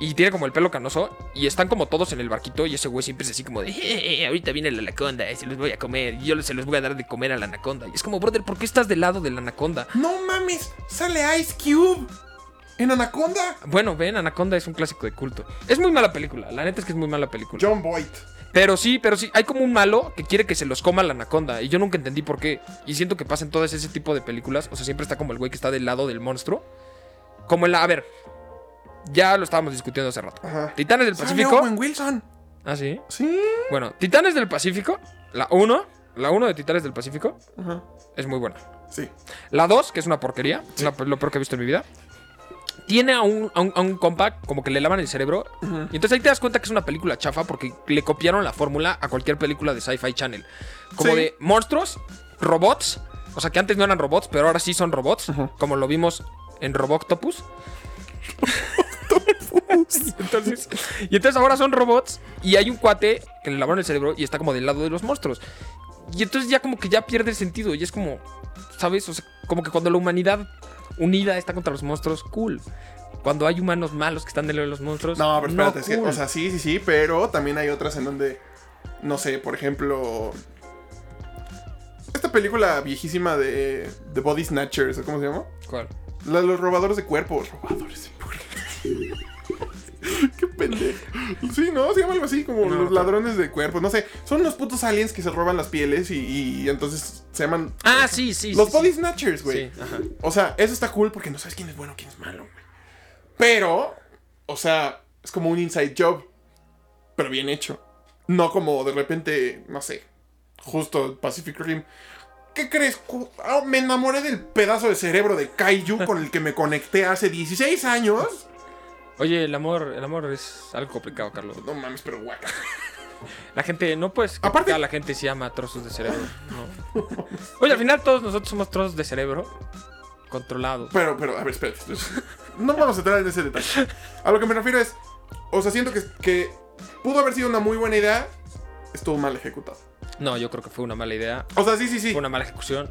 Y tiene como el pelo canoso y están como todos en el barquito y ese güey siempre es así como de, "Eh, eh, ahorita viene la anaconda, eh, se los voy a comer y yo se los voy a dar de comer a la anaconda. Y es como, brother, ¿por qué estás del lado de la anaconda? No mames, sale Ice Cube en Anaconda. Bueno, ven, Anaconda es un clásico de culto. Es muy mala película, la neta es que es muy mala película. John Boyd. Pero sí, pero sí, hay como un malo que quiere que se los coma la anaconda. Y yo nunca entendí por qué. Y siento que pasa en todas ese tipo de películas. O sea, siempre está como el güey que está del lado del monstruo. Como en la. A ver. Ya lo estábamos discutiendo hace rato. Ajá. Titanes del Pacífico. Owen Wilson. Ah, sí. Sí. Bueno, Titanes del Pacífico. La 1. La 1 de Titanes del Pacífico. Ajá. Es muy buena. Sí. La 2, que es una porquería. La- lo peor que he visto en mi vida. Tiene a un, a un, a un compa como que le lavan el cerebro. Y entonces ahí te das cuenta que es una película chafa porque le copiaron la fórmula a cualquier película de Sci-Fi Channel. Como Sí. de monstruos, robots. O sea que antes no eran robots, pero ahora sí son robots. Como lo vimos en Roboctopus. y, entonces, y entonces ahora son robots. Y hay un cuate que le lavaron el cerebro y está como del lado de los monstruos. Y entonces ya como que ya pierde el sentido. Y es como, ¿sabes? O sea, como que cuando la humanidad unida está contra los monstruos, cool. Cuando hay humanos malos que están de los monstruos. No, pero espérate, es que, cool. o sea, sí, sí, sí, pero también hay otras en donde, no sé, por ejemplo, esta película viejísima de, de Body Snatchers, ¿o ¿cómo se llama? ¿Cuál? La los robadores de cuerpos. Robadores de cuerpos. Pendejo. Sí, ¿no? Se llama algo así, como No, los ladrones de cuerpos. No sé, son unos putos aliens que se roban las pieles y, y entonces se llaman... Ah, sí, sí. Los sí, Body sí. Snatchers, güey. Sí, ajá. O sea, eso está cool porque no sabes quién es bueno, quién es malo, güey. Pero, o sea, es como un inside job, pero bien hecho. No como de repente, no sé, justo Pacific Rim. ¿Qué crees? Ah, me enamoré del pedazo de cerebro de Kaiju con el que me conecté hace 16 años. Oye, el amor, el amor es algo complicado, Carlos. No mames, pero guaca. La gente, no puedes Aparte- la gente si ama trozos de cerebro. No. Oye, al final todos nosotros somos trozos de cerebro controlados. Pero, pero, a ver, espérate. No vamos a entrar en ese detalle. A lo que me refiero es. O sea, siento que, que pudo haber sido una muy buena idea. Estuvo mal ejecutado. No, yo creo que fue una mala idea. O sea, sí, sí, sí. Fue una mala ejecución.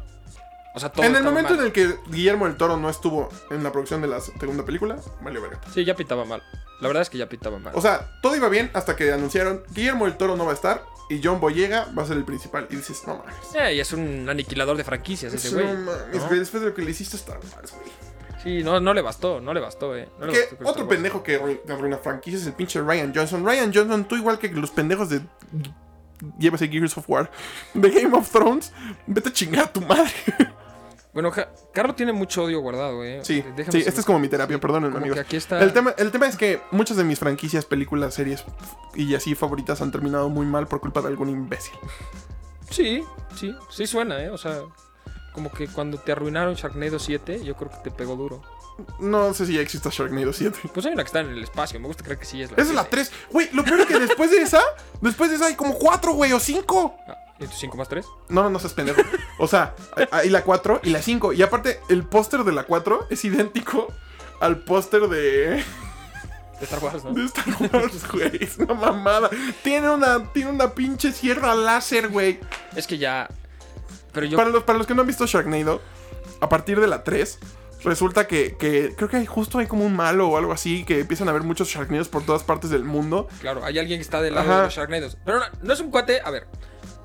O sea, todo En el momento mal. en el que Guillermo del Toro no estuvo en la producción de la segunda película, valió verga. Sí, ya pitaba mal. La verdad es que ya pitaba mal. O sea, todo iba bien hasta que anunciaron Guillermo del Toro no va a estar y John Boyega va a ser el principal. Y dices, no mames. Eh, y es un aniquilador de franquicias ese güey. no mames. Después de lo que le hiciste a Star Wars, güey. Sí, no, no le bastó, no le bastó, eh. No le bastó otro pendejo que arruina franquicias es el pinche Ryan Johnson. Ryan Johnson, tú igual que los pendejos de. Llévese Gears of War. De Game of Thrones. Vete a chingar a tu madre. Bueno, Ja- Carlos tiene mucho odio guardado, eh. Sí, Déjame sí, esta es como mi terapia, perdónenme, como amigos. que aquí está. El tema, el tema es que muchas de mis franquicias, películas, series y así favoritas han terminado muy mal por culpa de algún imbécil. Sí, sí, sí suena, eh. O sea, como que cuando te arruinaron Sharknado 7, yo creo que te pegó duro. No sé si ya existe Sharknado 7. Pues hay una que está en el espacio, me gusta creer que sí es la Esa es la 3. Güey, lo peor es que después de esa, después de esa hay como 4, güey, o 5. Ah, ¿Y tu 5 más 3? No, no, no seas pendejo. O sea, hay la 4 y la 5. Y aparte, el póster de la 4 es idéntico al póster de, De Star Wars, ¿no? de Star Wars, güey. Es una mamada. Tiene una, tiene una pinche sierra láser, güey. Es que ya. Pero yo. Para los, para los que no han visto Sharknado, a partir de la 3, resulta que, que creo que hay, justo hay como un malo o algo así, que empiezan a haber muchos Sharknados por todas partes del mundo. Claro, hay alguien que está del lado Ajá. de los Sharknados. Pero no, no es un cuate. A ver,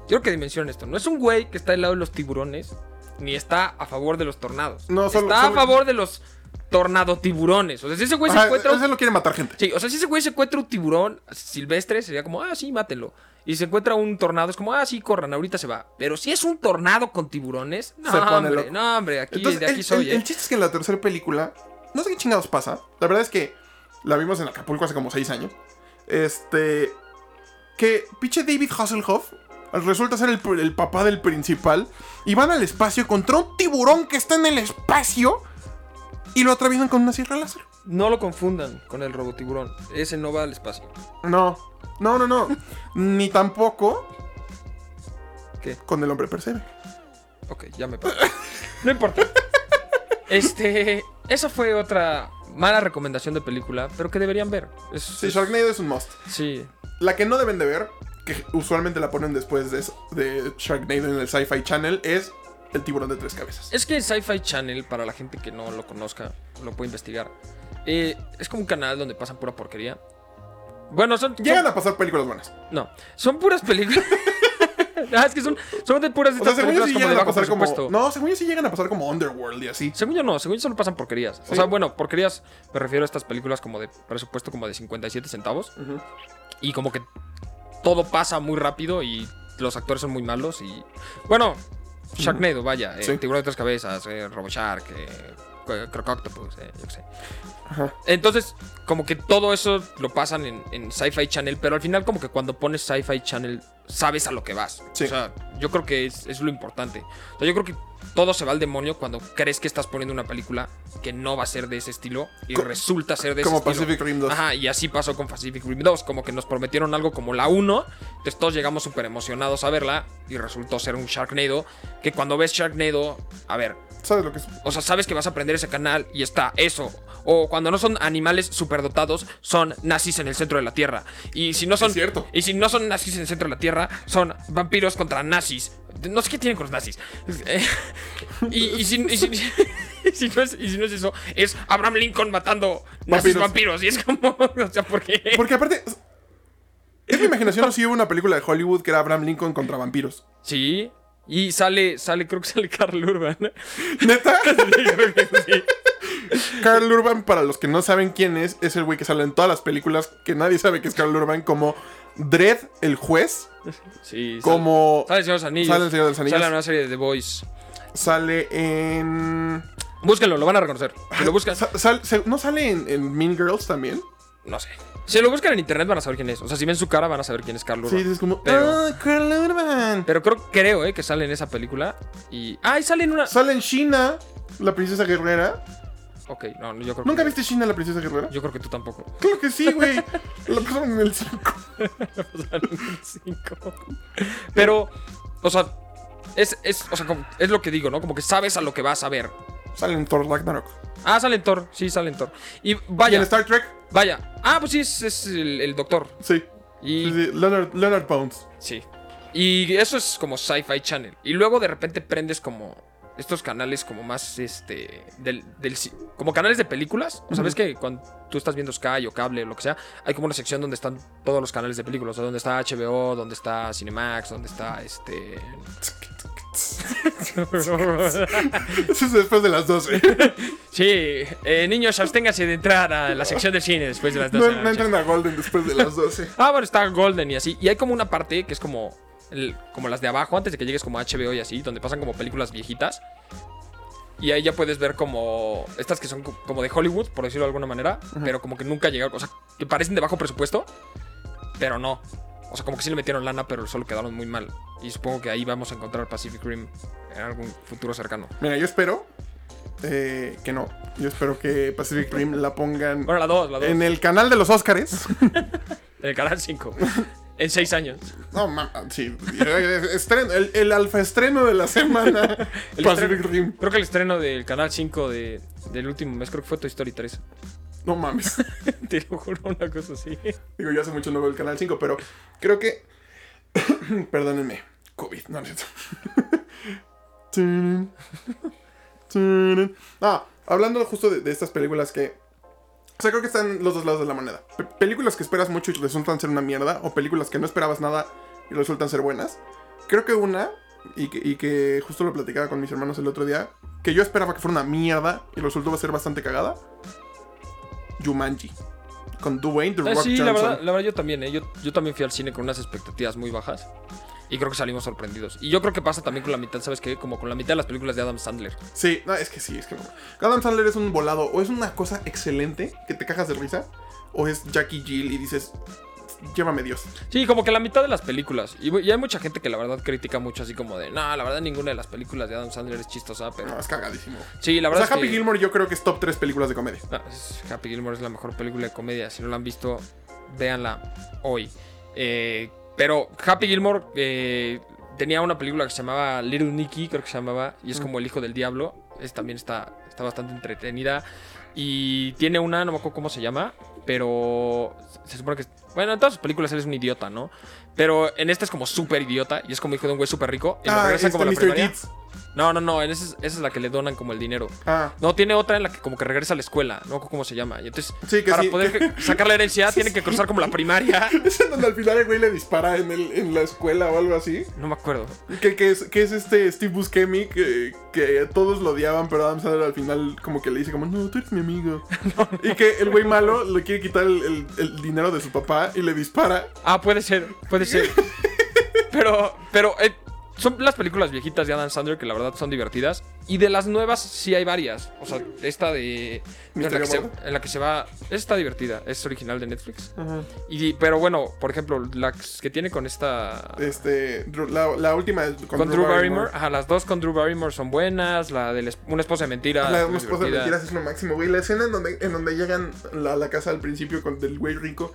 quiero que dimensionen esto. No es un güey que está del lado de los tiburones, ni está a favor de los tornados. No, solo- está solo- a favor de los tornado tiburones. O sea, si ese güey se encuentra. ese lo quiere matar gente. Sí, o sea, si ese güey se encuentra un tiburón silvestre, sería como, ah, sí, mátelo. Y si se encuentra un tornado, es como, ah, sí, corran, ahorita se va. Pero si es un tornado con tiburones, no, Se pone hombre, no, hombre, aquí, Entonces, de aquí el, soy, el- eh. el chiste es que en la tercera película, no sé qué chingados pasa. La verdad es que la vimos en Acapulco hace como 6 años. Este. Que pinche David Hasselhoff resulta ser el, el papá del principal. Y van al espacio contra un tiburón que está en el espacio. Y lo atraviesan con una sierra láser. No lo confundan con el robotiburón. Ese no va al espacio. No, no, no, no. Ni tampoco ¿Qué? con el hombre percebe. Ok, ya me paro. No importa. Este. Esa fue otra mala recomendación de película, pero que deberían ver. Es- Sí, es- Sharknado es un must. sí. La que no deben de ver, que usualmente la ponen después de, eso- de Sharknado en el Sci-Fi Channel, es el tiburón de tres cabezas. Es que Sci-Fi Channel, para la gente que no lo conozca, lo puede investigar. eh, es como un canal donde pasan pura porquería. Bueno, son. son- Llegan a pasar películas buenas. No, son puras películas. Ah, es que son, son de puras de O sea, según yo sí llegan a pasar como. No, según yo sí llegan a pasar como Underworld y así. Según yo no, según yo solo pasan porquerías. O sea, bueno, porquerías me refiero a estas películas como de presupuesto como de 57 centavos. Y como que todo pasa muy rápido y los actores son muy malos y... Bueno, Sharknado, vaya. eh, Sí. Tiburón de tres cabezas, eh, RoboShark, eh, Cro- Crococtopus, eh, yo qué sé. Ajá. Entonces, como que todo eso lo pasan en, en Sci-Fi Channel, pero al final como que cuando pones Sci-Fi Channel sabes a lo que vas. Sí. O sea, yo creo que es, es lo importante. O sea, yo creo que todo se va al demonio cuando crees que estás poniendo una película que no va a ser de ese estilo y Co- resulta ser de ese Como estilo. Pacific Rim 2. Ajá, y así pasó con Pacific Rim 2, como que nos prometieron algo como la 1, entonces todos llegamos súper emocionados a verla y resultó ser un Sharknado, que cuando ves Sharknado, a ver, ¿Sabes lo que es? o sea, sabes que vas a aprender ese canal y está eso. O cuando no son animales superdotados, son nazis en el centro de la Tierra. Y si no son. Es cierto. Y si no son nazis en el centro de la Tierra, son vampiros contra nazis. No sé qué tienen con los nazis. Eh, y, y si, y si- y si no es, y si no es eso, es Abraham Lincoln matando nazis Vampiros. vampiros. Y es como. O sea, ¿por qué? Porque aparte. Es mi imaginación, o si hubo una película de Hollywood que era Abraham Lincoln contra vampiros. Sí. Y sale, sale, creo que sale Carl Urban. ¿Neta? Yo creo que sí. Carl Urban, para los que no saben quién es, es el güey que sale en todas las películas que nadie sabe que es Carl Urban, como Dredd, el juez, Sí. como Sale el Señor de los Anillos. Sale el Señor de los Anillos. Sale la nueva serie de The Voice. sale en... Búsquenlo, lo van a reconocer. Si lo buscan, Sa- sal- se- ¿No sale en, en Mean Girls también? No sé. Si lo buscan en internet van a saber quién es. O sea, si ven su cara van a saber quién es Carl Urban. Sí, es como... Pero- ¡Ah, Carl Urban! Pero creo, creo, eh, que sale en esa película. Y. Ah, y sale en una. Sale en China, la princesa guerrera. Ok, no, yo creo ¿Nunca que. viste China la princesa guerrera? Yo creo que tú tampoco. Claro que sí, güey. La pasaron en el 5. Cinco. Pero, o sea, es, es, o sea, como- es lo que digo, ¿no? Como que sabes a lo que vas a ver. Sale en Thor Ragnarok. Ah, sale en Thor, sí, sale en Thor. Y ¿Y vaya, en Star Trek? vaya. Ah, pues sí, es, es el, el doctor. Sí. Y Sí, sí, Leonard, Leonard Bones. sí. Y eso es como Sci-Fi Channel. Y luego de repente prendes como estos canales como más, este, del, del como canales de películas. O sabes que cuando tú estás viendo Sky o cable o lo que sea, hay como una sección donde están todos los canales de películas. O sea, donde está HBO, donde está Cinemax, donde está este... Eso es después de las 12. Sí, eh, niños, absténganse de entrar a la sección de cine después de las 12 No, no entran a Golden después de las 12. Ah, bueno, está Golden y así. Y hay como una parte que es como, el- como las de abajo, antes de que llegues como a HBO y así, donde pasan como películas viejitas. Y ahí ya puedes ver como estas que son co- como de Hollywood, por decirlo de alguna manera, pero como que nunca llegaron, o sea, que parecen de bajo presupuesto, pero no. O sea, como que sí le metieron lana, pero solo quedaron muy mal. Y supongo que ahí vamos a encontrar Pacific Rim en algún futuro cercano. Mira, yo espero eh, que no. Yo espero que Pacific Rim la pongan Bueno, la 2, la 2. en el canal de los Óscares. En el canal 5. en 6 años. No, mamá, sí. Estreno- el, el alfa estreno de la semana. El Pacific estreno- Rim. Creo que el estreno del canal 5 de, del último mes, creo que fue Toy Story 3. No mames. Te lo juro, una cosa así. Digo, yo hace mucho no veo el canal 5, pero creo que. Perdónenme. COVID, no, no es cierto. Ah, hablando justo de, de estas películas que. O sea, creo que están los dos lados de la moneda. Pe- películas que esperas mucho y resultan ser una mierda, o películas que no esperabas nada y resultan ser buenas. Creo que una, y que, y que justo lo platicaba con mis hermanos el otro día, que yo esperaba que fuera una mierda y resultó va a ser bastante cagada. Jumanji. Con Dwayne The Ah, Rock sí, Johnson. la verdad, la verdad yo también, ¿eh? yo, yo también fui al cine con unas expectativas muy bajas. Y creo que salimos sorprendidos. Y yo creo que pasa también con la mitad, ¿sabes qué? Como con la mitad de las películas de Adam Sandler. Sí, no, es que sí, es que no. Adam Sandler es un volado, o es una cosa excelente que te cajas de risa, o es Jackie Jill y dices, llévame Dios. Sí, como que la mitad de las películas. Y, y hay mucha gente que la verdad critica mucho así como de, no, la verdad ninguna de las películas de Adam Sandler es chistosa, pero... No, es cagadísimo. Sí, la O verdad sea, es Happy que... Gilmore yo creo que es top 3 películas de comedia. No, es- Happy Gilmore es la mejor película de comedia. Si no la han visto, véanla hoy. Eh, pero Happy Gilmore eh, tenía una película que se llamaba Little Nicky, creo que se llamaba, y es como el hijo del diablo. Es, también está, está bastante entretenida. Y tiene una, no me acuerdo cómo se llama, pero se supone que... Bueno, en todas sus películas él es un idiota, ¿no? Pero en esta es como súper idiota y es como hijo de un güey súper rico. Y Ah, regresan este como a la primaria. Deeds. No, no, no, en esa, es- esa es la que le donan como el dinero. Ah, No, tiene otra en la que como que regresa a la escuela, no me acuerdo cómo se llama. Y entonces, Sí, que para sí, poder que- sacar la herencia, tiene que cruzar como la primaria. es en donde al final el güey le dispara en, el, en la escuela o algo así. No me acuerdo. Que, que es, que es este Steve Buscemi que, que todos lo odiaban, pero Adam Sandler al final como que le dice como, no, tú eres mi amigo. Y que el güey malo le quiere quitar el, el- el dinero de su papá y le dispara. Ah, puede ser, puede ser. Pero, pero eh, son las películas viejitas de Adam Sandler que la verdad son divertidas. Y de las nuevas sí hay varias. O sea, esta de... En la, ¿Misterio que se, en la que se va... Esta está divertida. Es original de Netflix. Y, pero bueno, por ejemplo, las que tiene con esta... Este, Drew- la, la última es Con, Drew Barrymore. Ajá, las dos con Drew Barrymore son buenas. La de la una esposa de mentiras. La es una esposa de divertida. mentiras es lo máximo, güey. La escena en donde, en donde llegan a la casa al principio con del güey rico.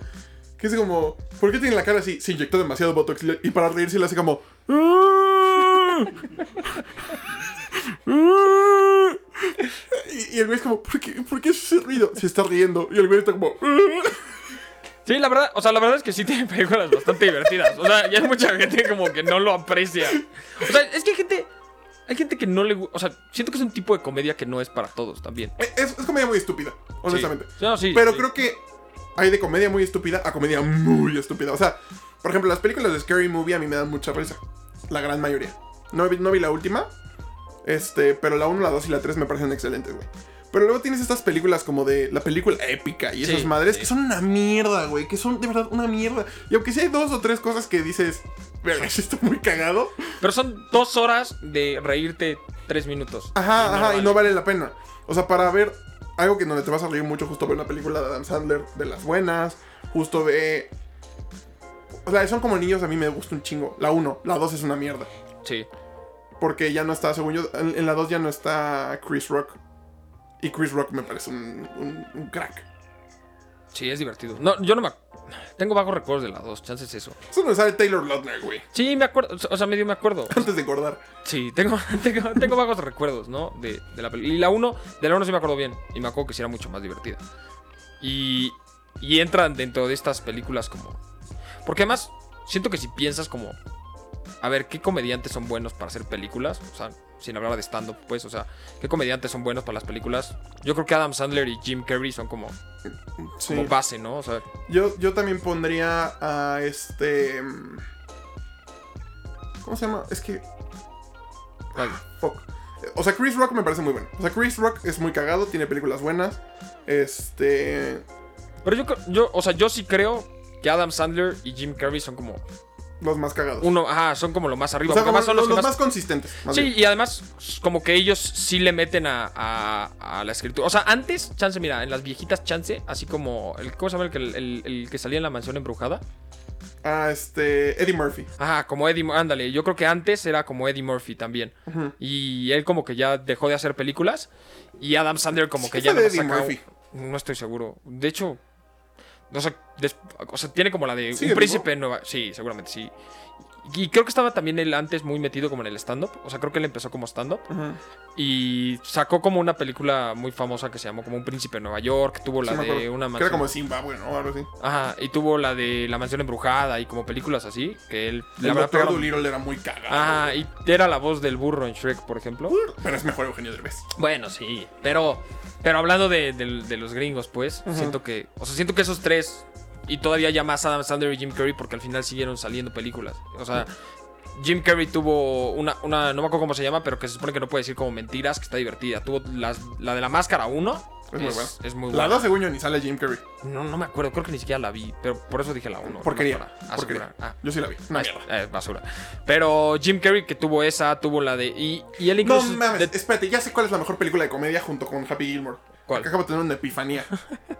Que es como, ¿por qué tiene la cara así? Se inyectó demasiado Botox y- para reírse le hace como... Y, el güey es como, ¿por qué, ¿por qué ese ruido? Se está riendo. Y el güey está como... Sí, la verdad, o sea, la verdad es que sí tiene películas bastante divertidas. O sea, y hay mucha gente como que no lo aprecia. O sea, es que hay gente. Hay gente que no le gusta. O sea, siento que es un tipo de comedia que no es para todos también. Es, es comedia muy estúpida, honestamente. Sí. No, sí, Pero sí. creo que hay de comedia muy estúpida a comedia muy estúpida. O sea, por ejemplo, las películas de Scary Movie a mí me dan mucha risa. La gran mayoría. No vi, no vi la última. Este, pero la 1, la 2 y la 3 me parecen excelentes, güey. Pero luego tienes estas películas como de la película épica y esas Sí, madres sí. que son una mierda, güey. Que son de verdad una mierda. Y aunque sí hay dos o tres cosas que dices, verga, sí está muy cagado. Pero son dos horas de reírte tres minutos. Ajá, Y no ajá, y no vale la pena. O sea, para ver algo que donde te vas a reír mucho, justo ver una película de Adam Sandler de las buenas, justo ve. O sea, son como niños, a mí me gusta un chingo. La 1, la 2 es una mierda. Sí. Porque ya no está, según yo, en, en la 2 ya no está Chris Rock. Y Chris Rock me parece un, un- un crack. Sí, es divertido. No, yo no me. ac- Tengo vagos recuerdos de las dos, chances eso. Eso me sale Taylor Lautner, güey. Sí, me acuerdo. O sea, medio me acuerdo. Antes de engordar. Sí, tengo, tengo, tengo vagos recuerdos, ¿no? De, de la película. Y la 1, de la 1 sí me acuerdo bien. Y me acuerdo que sí era mucho más divertida. Y, y entran dentro de estas películas como... Porque además, siento que si piensas como... A ver, ¿qué comediantes son buenos para hacer películas? O sea, sin hablar de stand-up, pues, o sea, ¿qué comediantes son buenos para las películas? Yo creo que Adam Sandler y Jim Carrey son como, Sí. como base, ¿no? O sea, Yo, yo también pondría a este. ¿Cómo se llama? Es que. Fuck. O sea, Chris Rock me parece muy bueno. O sea, Chris Rock es muy cagado, tiene películas buenas. Este. Pero yo, yo, o sea, yo sí creo que Adam Sandler y Jim Carrey son como Los más cagados. uno, ajá, son como lo más arriba. o sea, porque como además son los, los que los más más consistentes. más Sí, bien. y además, como que ellos sí le meten a, a- a la escritura. O sea, antes, chance, mira, en las viejitas, chance, así como. El, ¿Cómo se llama el que, el, el que salía en la mansión embrujada? Ah, este. Eddie Murphy. Ajá, como Eddie. Ándale, yo creo que antes era como Eddie Murphy también. Y él, como que ya dejó de hacer películas. Y Adam Sandler, como Sí que ya de Eddie. Murphy. No estoy seguro. De hecho. Des- o sea, tiene como la de ¿Sigue un príncipe en Nueva. Sí, seguramente sí. Y creo que estaba también él antes muy metido como en el stand-up. O sea, creo que él empezó como stand-up. Y sacó como una película muy famosa que se llamó como Un Príncipe de Nueva York. Tuvo la Sí, de una Que mansión. era como Zimbabue, ¿no? Algo así. Ajá, y tuvo la de La Mansión Embrujada y como películas así. Que él. El la verdad, Doctor pegaron- Dolittle era muy cagado. Ajá, y era la voz del burro en Shrek, por ejemplo. Pero es mejor Eugenio Derbez. Bueno, sí, pero, pero hablando de, de- de los gringos, pues, siento que, o sea, siento que esos tres, y todavía ya más Adam Sandler y Jim Carrey, porque al final siguieron saliendo películas. O sea, Jim Carrey tuvo una, una, no me acuerdo cómo se llama, pero que se supone que no puede decir como mentiras, que está divertida. Tuvo las- la de la máscara 1. Es muy buena. Es muy La buena. 2 según yo ni sale Jim Carrey. No, no me acuerdo, creo que ni siquiera la vi, pero por eso dije la 1. Porquería. Porquería. Ah, Yo sí la vi. Una es, mierda. es basura. Pero Jim Carrey que tuvo esa, tuvo la de... Y, y él No incluso... mames, de- espérate, ya sé cuál es la mejor película de comedia junto con Happy Gilmore. ¿Cuál? Acabo de tener una epifanía.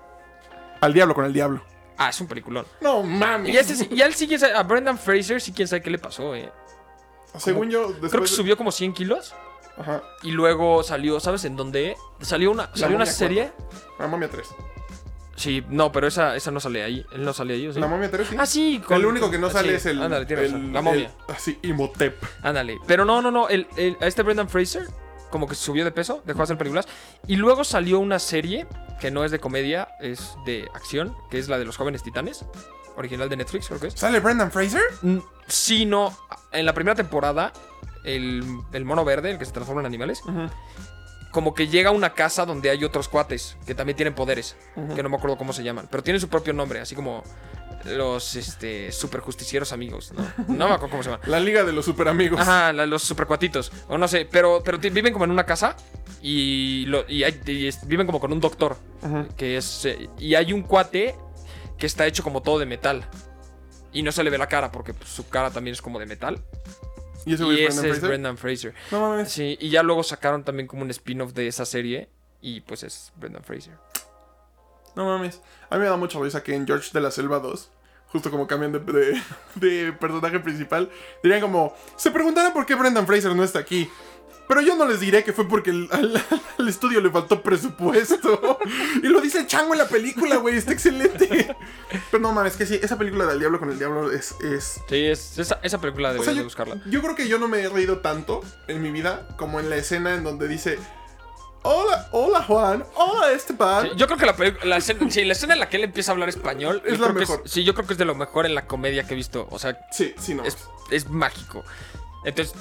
Al diablo con el diablo. Ah, es un peliculón. No mames. Y, sí- y él sigue a Brendan Fraser, sí quién sabe qué le pasó, eh. Según yo, después. Creo que de- subió como 100 kilos Ajá. y luego salió, ¿sabes en dónde? Salió una, salió una serie. La momia 3. Sí, no, pero esa, esa no sale ahí. Él no sale ahí, ¿o sí? La momia 3, sí. Ah, sí. el único que no ah, sale sí. es el. Ándale, tienes el- razón, La momia. el- Así, Imhotep. Ándale. Pero no, no, no. El, el- a este Brendan Fraser, como que subió de peso, dejó de hacer películas. Y luego salió una serie que no es de comedia, es de acción, que es la de los jóvenes titanes. Original de Netflix, creo que es. ¿Sale Brendan Fraser? Mm, Sí, no. En la primera temporada, el, el mono verde, el que se transforma en animales, como que llega a una casa donde hay otros cuates que también tienen poderes, que no me acuerdo cómo se llaman, pero tienen su propio nombre, así como los este, super justicieros amigos, ¿no? No me acuerdo cómo se llaman. La Liga de los Super Amigos. Ajá, la- los supercuatitos. O no sé, pero, pero viven como en una casa y, lo- y hay- y viven como con un doctor. Que es. eh, y hay un cuate que está hecho como todo de metal. Y no se le ve la cara porque pues, su cara también es como de metal. ¿Y ese Y es ese? Brendan Fraser. No mames. Sí, y ya luego sacaron también como un spin-off de esa serie. Y pues es Brendan Fraser. No mames. A mí me da mucha risa que en George de la Selva 2, justo como cambian de, de- de personaje principal, dirían como, se preguntarán por qué Brendan Fraser no está aquí. Pero yo no les diré que fue porque el- al, al estudio le faltó presupuesto. y lo dice el chango en la película, güey. Está excelente. Pero no mames, que sí, esa película del diablo con el diablo es... es... Sí, es, esa, esa película O sea, de yo, buscarla. yo creo que yo no me he reído tanto en mi vida como en la escena en donde dice... Hola, hola Juan, hola Esteban. Sí, yo creo que la, la escena, sí, la escena en la que él empieza a hablar español Es la mejor. sí, yo creo que es de lo mejor en la comedia que he visto. O sea, Sí, sí, no. es, es mágico. Entonces,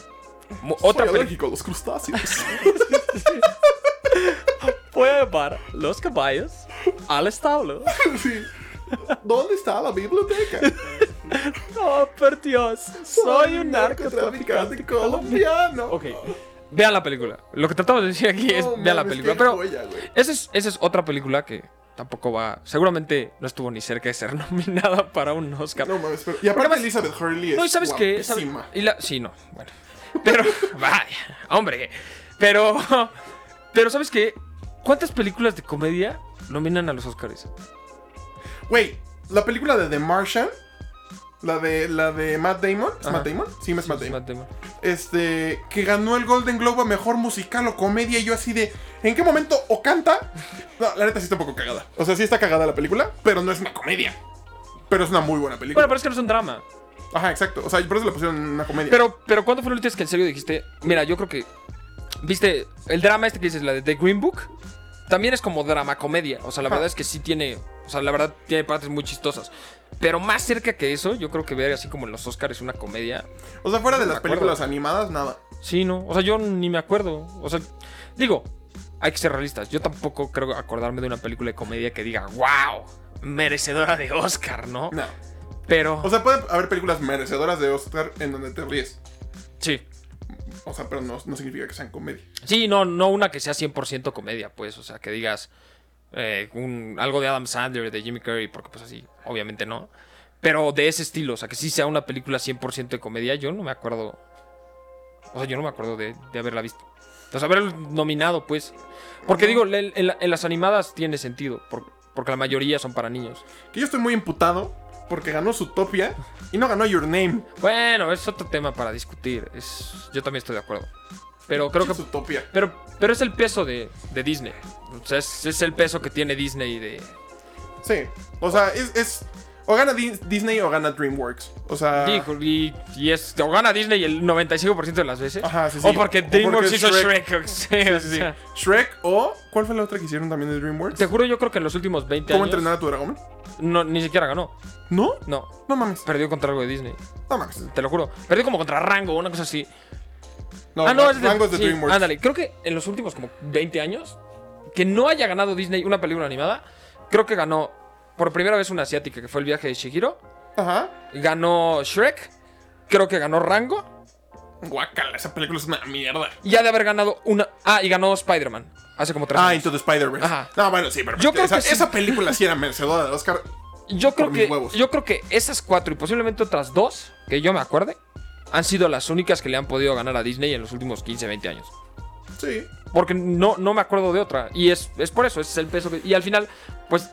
Soy otra película. alérgico a los crustáceos. Puede llevar los caballos al establo. Sí. ¿Dónde está la biblioteca? Oh, por Dios. colombiano. Ok. Vean la película. Lo que tratamos de decir aquí es No vean la película. qué Pero joya, esa es, esa es otra película que tampoco va. Seguramente no estuvo ni cerca de ser nominada para un Oscar. No mames, pero. Y aparte además- Elizabeth Hurley es. No, y sabes qué? ¿Sabe- guapísima. Y la, sí, no. Bueno. Pero, vaya, hombre. Pero, pero ¿sabes qué? ¿Cuántas películas de comedia nominan a los Oscars? Güey, la película de The Martian La de, la de Matt Damon. ¿Es Ajá. Matt Damon? Sí, es Matt Sí, Damon. Matt Damon. Este, que ganó el Golden Globe a mejor musical o comedia. Y yo así de, ¿en qué momento o canta? No, la neta sí está un poco cagada. O sea, sí está cagada la película, pero no es una comedia. Pero es una muy buena película. Bueno, pero es que no es un drama. Ajá, exacto. O sea, por eso le pusieron una comedia. Pero, pero ¿cuándo fue la última vez que en serio dijiste? Mira, yo creo que. ¿Viste el drama este que dices, la de The Green Book? También es como drama comedia. O sea, la verdad es que sí tiene. O sea, la verdad tiene partes muy chistosas. Pero más cerca que eso, yo creo que ver así como en los Oscars una comedia. o sea, fuera de no me las acuerdo. películas animadas, nada. Sí, no. O sea, yo ni me acuerdo. O sea, digo, hay que ser realistas. Yo tampoco creo acordarme de una película de comedia que diga, wow, merecedora de Oscar, ¿no? No. Pero. O sea, puede haber películas merecedoras de Oscar en donde te ríes. sí. O sea, pero no, no significa que sean comedia. Sí, no, no una que sea 100% comedia, pues. O sea, que digas eh, un- algo de Adam Sandler, de Jimmy Curry, porque pues así, obviamente no. Pero de ese estilo, o sea, que sí sea una película 100% de comedia, yo no me acuerdo. O sea, yo no me acuerdo de, de haberla visto. O sea, haberla nominado, pues. Porque digo, en, en la- en las animadas tiene sentido, por- porque la mayoría son para niños. Que yo estoy muy imputado porque ganó Zootopia y no ganó Your Name. Bueno, es otro tema para discutir. Es, yo también estoy de acuerdo. Pero creo que Zootopia. Pero, pero es el peso de, de Disney. O sea, es, es el peso que tiene Disney de. Sí. O sea, es. es- o gana Di- Disney o gana DreamWorks. O sea. Y, y es. O gana Disney el 95% de las veces. Ajá, sí, sí. O porque O DreamWorks hizo Shrek. Shrek. Sí, Sí, o sea, Shrek o. ¿Cuál fue la otra que hicieron también de DreamWorks? Te juro, yo creo que en los últimos 20 ¿Cómo años. entrenar a tu dragón? No, ni siquiera ganó. ¿No? No. No mames. Perdió contra algo de Disney. No mames. Te lo juro. Perdió como contra Rango, una cosa así. No, ah, no, es de, Rango es de sí, DreamWorks. Ándale, creo que en los últimos como 20 años, que no haya ganado Disney una película animada, creo que ganó por primera vez una asiática, que fue el viaje de Shihiro. Ajá. Ganó Shrek. Creo que ganó Rango. Guacala, esa película es una mierda. Y ha de haber ganado una. Ah, y ganó Spider-Man. Hace como tres Ah, años. Into the Spider-Verse. Ajá. No, bueno, sí, pero Yo creo esa, que sí. esa película sí era merecedora del Oscar. Yo creo por mis que. huevos. Yo creo que esas cuatro y posiblemente otras dos, que yo me acuerde, han sido las únicas que le han podido ganar a Disney en los últimos 15, 20 años. Sí. Porque no, no me acuerdo de otra. Y es, es por eso, es el peso. que- y al final, pues,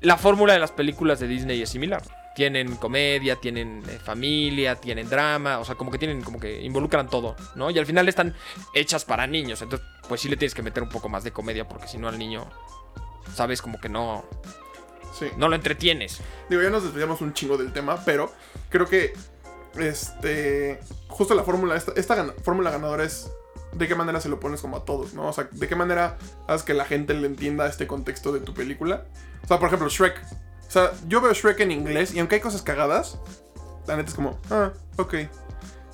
la fórmula de las películas de Disney es similar. Tienen comedia, tienen eh, familia, tienen drama, o sea, como que tienen, como que involucran todo, ¿no? Y al final están hechas para niños. Entonces, pues sí le tienes que meter un poco más de comedia, porque si no al niño, sabes, como que no, Sí. no lo entretienes. Digo, ya nos desviamos un chingo del tema, pero creo que este justo la fórmula esta, fórmula ganadora es de qué manera se lo pones como a todos, ¿no? O sea, de qué manera haces que la gente le entienda este contexto de tu película. O sea, por ejemplo, Shrek. O sea, yo veo Shrek en inglés y aunque hay cosas cagadas, la neta es como, ah, ok.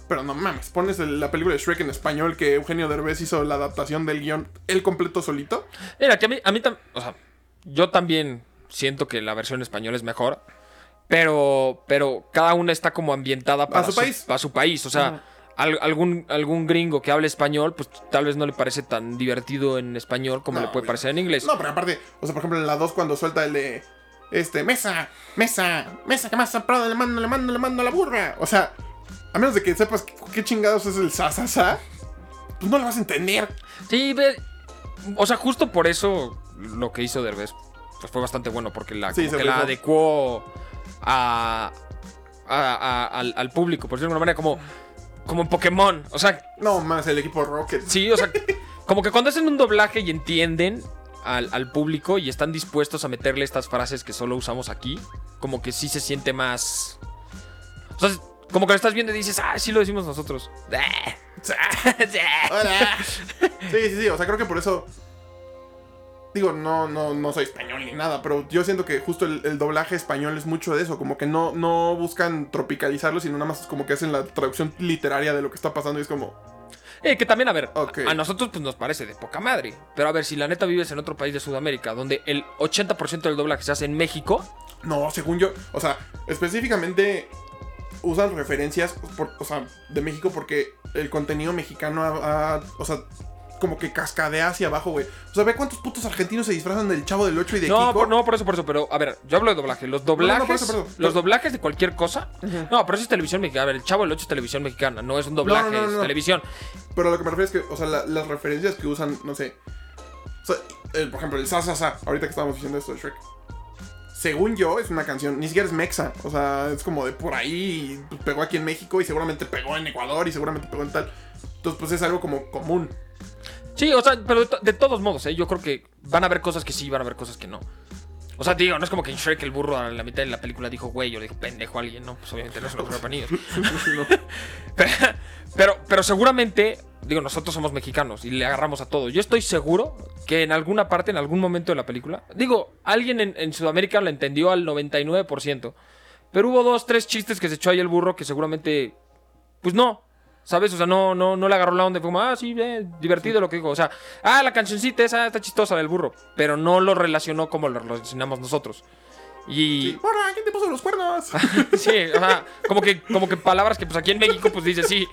Pero no mames, pones el- la película de Shrek en español que Eugenio Derbez hizo la adaptación del guion él completo solito. Mira, que a mí, a mí también, o sea, yo también siento que la versión española es mejor, pero, pero cada una está como ambientada para su país. Para su país, o sea, al- algún, algún gringo que hable español, pues tal vez no le parece tan divertido en español como No, le puede obvio. parecer en inglés. No, pero aparte, o sea, por ejemplo, en la 2 cuando suelta el de. Este, mesa, mesa, mesa, que más aprado, le mando, le mando, le mando a la burra. O sea, a menos de que sepas qué, chingados es el sa, sa, sa, pues no lo vas a entender. Sí, ve, o sea, justo por eso lo que hizo Derbez pues fue bastante bueno, porque la, Sí, que la adecuó a, a- a- al, al público, por decirlo de alguna manera, como, como en Pokémon. O sea, No, más el equipo Rocket. Sí, o sea, como que cuando hacen un doblaje y entienden al, al público y están dispuestos a meterle estas frases que solo usamos aquí, como que sí se siente más. O sea, como que lo estás viendo y dices, ah, sí lo decimos nosotros. Hola. Sí, sí, sí. O sea, creo que por eso. Digo, no, no, no soy español ni nada, pero yo siento que justo el, doblaje español es mucho de eso, como que no, no buscan tropicalizarlo, sino nada más como que hacen la traducción literaria de lo que está pasando y es como, Eh, que también, a ver, a nosotros pues nos parece de poca madre. Pero a ver, si la neta vives en otro país de Sudamérica, donde el 80% del doblaje se hace en México, No, según yo, o sea, específicamente usan referencias, por- o sea, de México porque el contenido mexicano ha, ha- o sea, como que cascadea hacia abajo, güey. O sea, ve cuántos putos argentinos se disfrazan del Chavo del 8 y de No, Kiko. por, no, por eso, por eso, pero a ver, yo hablo de doblaje. Los doblajes, no, por eso, por eso. los doblajes de cualquier cosa. No, pero eso es televisión mexicana. A ver, el Chavo del 8 es televisión mexicana, no es un doblaje, no, no, es no. televisión. Pero lo que me refiero es que, o sea, la- las referencias que usan, no sé. O sea, el- por ejemplo, el sa, sa, sa, ahorita que estábamos diciendo esto de Shrek. según yo, es una canción, ni siquiera es mexa. O sea, es como de por ahí, pues, pegó aquí en México y seguramente pegó en Ecuador y seguramente pegó en tal. Entonces, pues es algo como común. Sí, o sea, pero de, to- de todos modos, ¿eh? yo creo que van a haber cosas que sí, van a haber cosas que no. O sea, digo, no es como que en Shrek el burro a la mitad de la película dijo güey o le dijo pendejo a alguien, no, pues obviamente no es una para niños. pero, pero, pero seguramente, digo, nosotros somos mexicanos y le agarramos a todo. Yo estoy seguro que en alguna parte, en algún momento de la película, digo, alguien en, en Sudamérica lo entendió al 99%, pero hubo dos, tres chistes que se echó ahí el burro que seguramente, pues no. ¿Sabes? O sea, no, no, no le agarró la onda. Fue como, ah, sí, eh, divertido lo que dijo. O sea, ah, la cancioncita esa está chistosa del burro. Pero no lo relacionó como lo relacionamos nosotros. Y. Sí. ¿Quién te puso los cuernos? Sí, o sea, como que, como que palabras que pues aquí en México pues dice sí.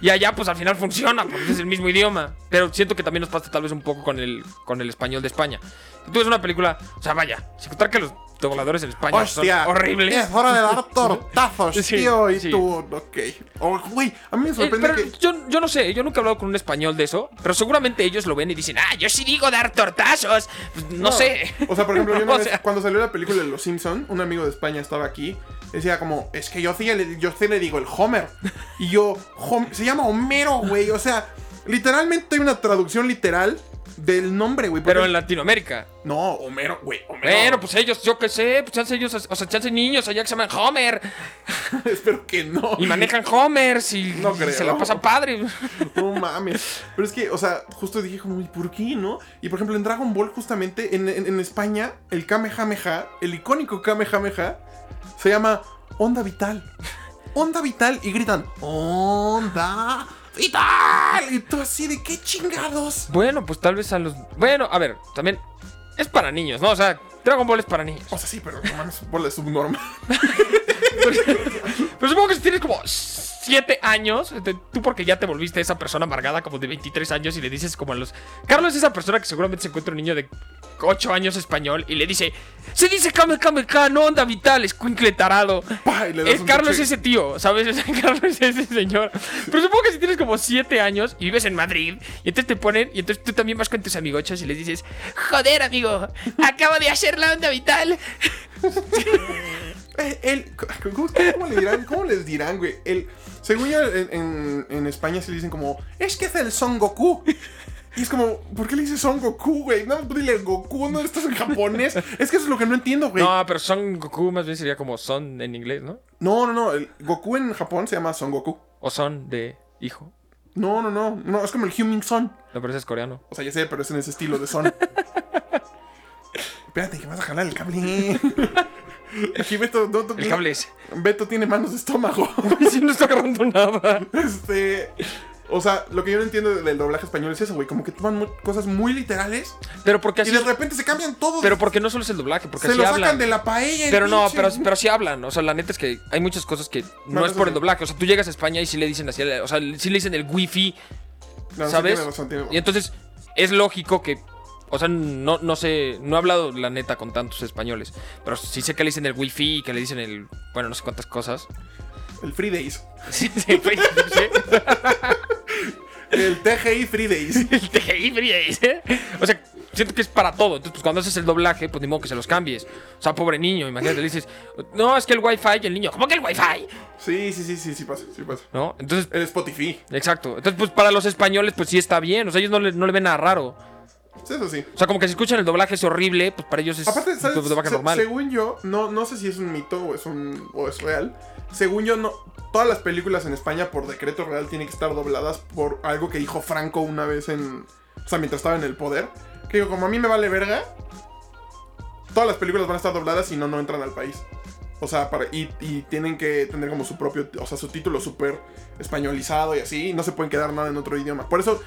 Y allá pues al final funciona, porque es el mismo idioma. Pero siento que también nos pasa tal vez un poco con el, con el español de España. Tú ves una película, o sea, vaya, sin contar que los dobladores en España ¡Hostia! son horribles. Es hora de dar tortazos, Sí, tío. Y sí. tú, ok. Oh, a mí me Eh, sorprende pero que. yo, yo no sé, yo nunca he hablado con un español de eso, pero seguramente ellos lo ven y dicen, ah, yo sí digo dar tortazos. Pues, no, sé. O sea, por ejemplo, yo una O vez, sea, cuando salió la película de Los Simpson, un amigo de España estaba aquí. Decía como, es que yo sí le, yo sí le digo el Homer. Y yo, Hom- se llama Homero, güey. O sea, literalmente hay una traducción literal del nombre, güey. pero en Latinoamérica. No, Homero, güey. Homero. Bueno, pues ellos, yo qué sé, pues chance ellos, o sea, chance niños allá que se llaman Homer Espero que no. y manejan Homers y, No y creo. se la pasan padre. No mames. Pero es que, o sea, justo dije como, ¿y por qué no? Y por ejemplo, en Dragon Ball, justamente, en, en- en España, el Kamehameha, el icónico Kamehameha, se llama Onda Vital. Onda Vital y gritan, Onda Vital. Y tú así de, ¿qué chingados? Bueno, pues tal vez a los. Bueno, a ver, también es para niños, ¿no? O sea, Dragon Ball es para niños. O sea, sí, pero no mames, bola de subnormal. Pero supongo que si tienes como 7 años, tú porque ya te volviste esa persona amargada como de 23 años y le dices como a los... Carlos es esa persona que seguramente se encuentra un niño de 8 años español y le dice... Se dice Kame Kame Ka, no onda vital, escuincle tarado. Un Carlos es ese tío, ¿sabes? Sea, Carlos es ese señor. Pero supongo que si tienes como 7 años y vives en Madrid, y entonces te ponen, y entonces tú también vas con tus amigochos y les dices, joder, amigo, acabo de hacer la onda vital. Eh, el- ¿cómo, cómo le dirán? ¿Cómo les dirán, güey? El, según yo, en, en- en España se le dicen como, es que es el Son Goku. Y es como, ¿por qué le dices Son Goku, güey? No, dile Goku, no estás en japonés. Es que eso es lo que no entiendo, güey. No, pero Son Goku más bien sería como Son en inglés, ¿no? No, no, no. El Goku en Japón se llama Son Goku. O Son de hijo. No, no, no. No, es como el Humming Son. No, pero ese es coreano. O sea, ya sé, pero es en ese estilo de Son. Espérate, que vas a jalar el cable. Aquí Beto, no, El cable ese. Beto tiene manos de estómago. sí, no está agarrando nada. Este. O sea, lo que yo no entiendo del doblaje español es eso, güey. Como que toman cosas muy literales Pero porque y así. de repente se cambian todo. Pero porque no solo es el doblaje, porque se así lo sacan hablan. de la paella. el Pero no, pero, pero sí hablan. O sea, la neta es que hay muchas cosas que no, No, es por sí. el doblaje. O sea, tú llegas a España y sí le dicen así. O sea, sí le dicen el wifi, No, sí ¿sabes? tiene razón, tiene razón. Y entonces es lógico que. O sea, no, no sé. No he hablado la neta con tantos españoles. Pero sí sé que le dicen el wifi, que le dicen el. Bueno, no sé cuántas cosas. El Free Days. Sí, sí, sí. El TGI Free Days. El TGI Free Days, ¿eh? O sea, siento que es para todo. Entonces, pues cuando haces el doblaje, pues ni modo que se los cambies. O sea, pobre niño, imagínate, le dices, no, es que el Wi-Fi y el niño, ¿cómo que el Wi-Fi? Sí, sí, sí, sí, sí pasa, sí pasa. ¿No? Entonces, El Spotify. exacto. Entonces, pues para los españoles, pues sí está bien. O sea, ellos no le, no le ven nada raro. Sí, Eso sí. O sea, como que si escuchan el doblaje es horrible, pues para ellos es Aparte, ¿sabes? un doblaje Se- normal. Según yo, no, no sé si es un mito o es un o es real. Según yo, no. Todas las películas en España por decreto real tienen que estar dobladas por algo que dijo Franco una vez en. O sea, mientras estaba en el poder. Que digo, como a mí me vale verga. Todas las películas van a estar dobladas y no, no entran al país. O sea, para, y, y tienen que tener como su propio, o sea, su título súper españolizado y así, y no se pueden quedar nada en otro idioma. Por eso,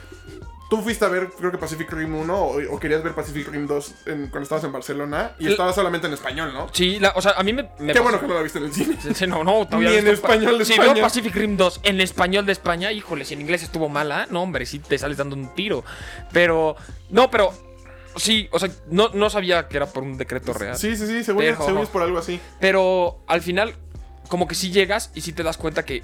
tú fuiste a ver, creo que Pacific Rim 1 o, o querías ver Pacific Rim 2 en- cuando estabas en Barcelona y estaba solamente en español, ¿no? Sí, la- o sea, a mí me... me Qué pasó- bueno que no la viste en el cine. Sí, sí, no, no, todavía Ni en español de Si España. veo Pacific Rim 2 en español de España, híjole, si en inglés estuvo mala, no, hombre, sí te sales dando un tiro. Pero, no, pero, sí, o sea, no, no sabía que era por un decreto real. Sí, sí, sí, según es por algo así. Pero al final, como que sí llegas y sí te das cuenta que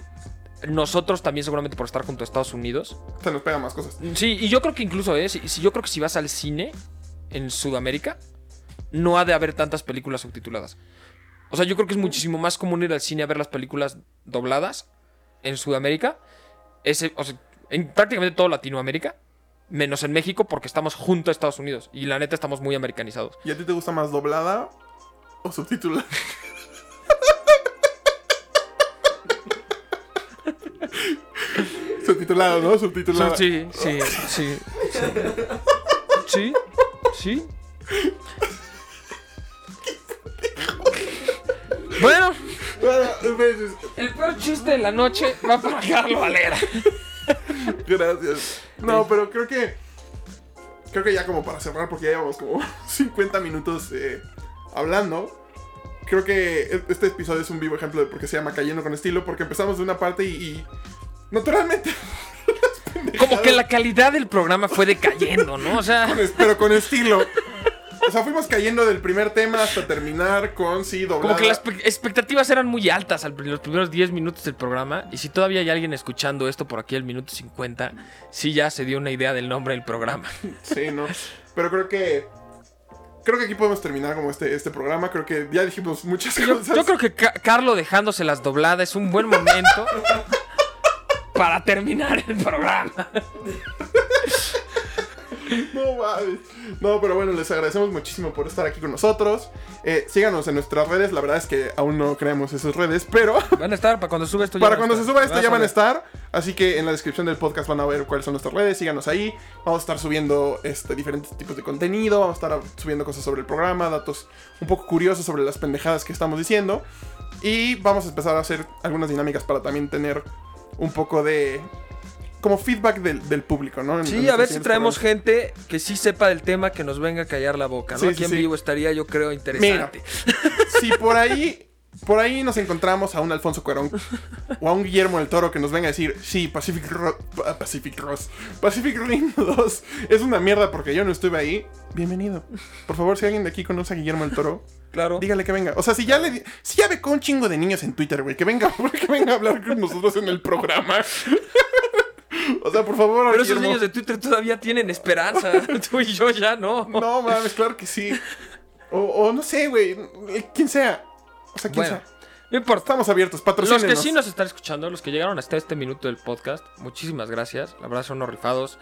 nosotros también, seguramente por estar junto a Estados Unidos. Se nos pega más cosas. Sí, y yo creo que incluso, ¿eh? Si, si yo creo que si vas al cine en Sudamérica, no ha de haber tantas películas subtituladas. O sea, yo creo que es muchísimo más común ir al cine a ver las películas dobladas en Sudamérica. Ese, o sea, en prácticamente todo Latinoamérica. Menos en México porque estamos junto a Estados Unidos. Y la neta estamos muy americanizados. ¿Y a ti te gusta más doblada o subtitulada? Subtitulado, ¿no? Subtitulado. Sí, sí, sí, sí. Sí, sí. Bueno, Bueno, el peor chiste de la noche va para Carlos Valera. Gracias. No, pero creo que. Creo que ya como para cerrar, porque ya llevamos como 50 minutos eh, hablando. Creo que este episodio es un vivo ejemplo de por qué se llama Cayendo con estilo, porque empezamos de una parte y. y naturalmente. Como que la calidad del programa fue decayendo, ¿no? O sea, Pero con estilo. O sea, fuimos cayendo del primer tema hasta terminar con sí, doblada. como que las pe- expectativas eran muy altas al los primeros 10 minutos del programa. Y si todavía hay alguien escuchando esto por aquí al minuto 50, sí ya se dio una idea del nombre del programa. Sí, no. Pero creo que. Creo que aquí podemos terminar como este, este programa. Creo que ya dijimos muchas Yo, cosas. yo creo que Ca- Carlo dejándose las dobladas es un buen momento para terminar el programa. No mames. No, pero bueno, les agradecemos muchísimo por estar aquí con nosotros. Eh, síganos en nuestras redes. La verdad es que aún no creamos esas redes, pero Van a estar para cuando suba esto. ya para cuando se suba esto ya van a estar. Así que en la descripción del podcast van a ver cuáles son nuestras redes. Síganos ahí. Vamos a estar subiendo este, diferentes tipos de contenido. Vamos a estar subiendo cosas sobre el programa, datos un poco curiosos sobre las pendejadas que estamos diciendo. Y vamos a empezar a hacer algunas dinámicas para también tener un poco de. como feedback del, del público, ¿no? En- Sí, a ver si traemos programas. gente que sí sepa del tema, que nos venga a callar la boca, ¿no? Sí, Aquí sí, en vivo estaría, yo creo, interesante. Si por ahí. Por ahí nos encontramos a un Alfonso Cuarón o a un Guillermo del Toro que nos venga a decir, sí, Pacific, Ro- Pa- Pacific Ross, Pacific Rim 2 es una mierda porque yo no estuve ahí. Bienvenido. Por favor, si alguien de aquí conoce a Guillermo del Toro, Claro. dígale que venga. O sea, si ya le si ya becó un chingo de niños en Twitter, güey, que venga, que venga a hablar con nosotros en el programa. o sea, por favor, Pero esos niños de Twitter todavía tienen esperanza. Tú y yo ya no. No, mames, claro que sí. O, o no sé, güey, quien sea. O sea, Bueno, no importa. Estamos abiertos, Los patrocínenos. que sí nos están escuchando, los que llegaron hasta este minuto del podcast, muchísimas gracias. La verdad son unos rifados.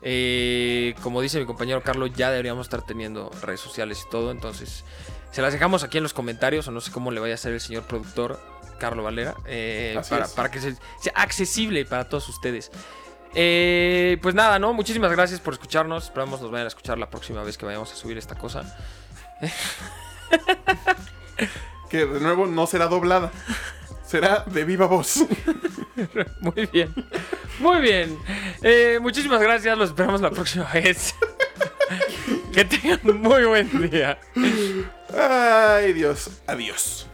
Eh, como dice mi compañero Carlos, ya deberíamos estar teniendo redes sociales y todo. Entonces, se las dejamos aquí en los comentarios. O no sé cómo le vaya a hacer el señor productor, Carlos Valera. eh, para, que se- sea accesible para todos ustedes. Eh, pues nada, ¿no? Muchísimas gracias por escucharnos. Esperamos nos vayan a escuchar la próxima vez que vayamos a subir esta cosa. Que de nuevo no será doblada. Será de viva voz. Muy bien. Muy bien. Eh, muchísimas gracias. Los esperamos la próxima vez. que tengan un muy buen día. Ay, Dios. Adiós.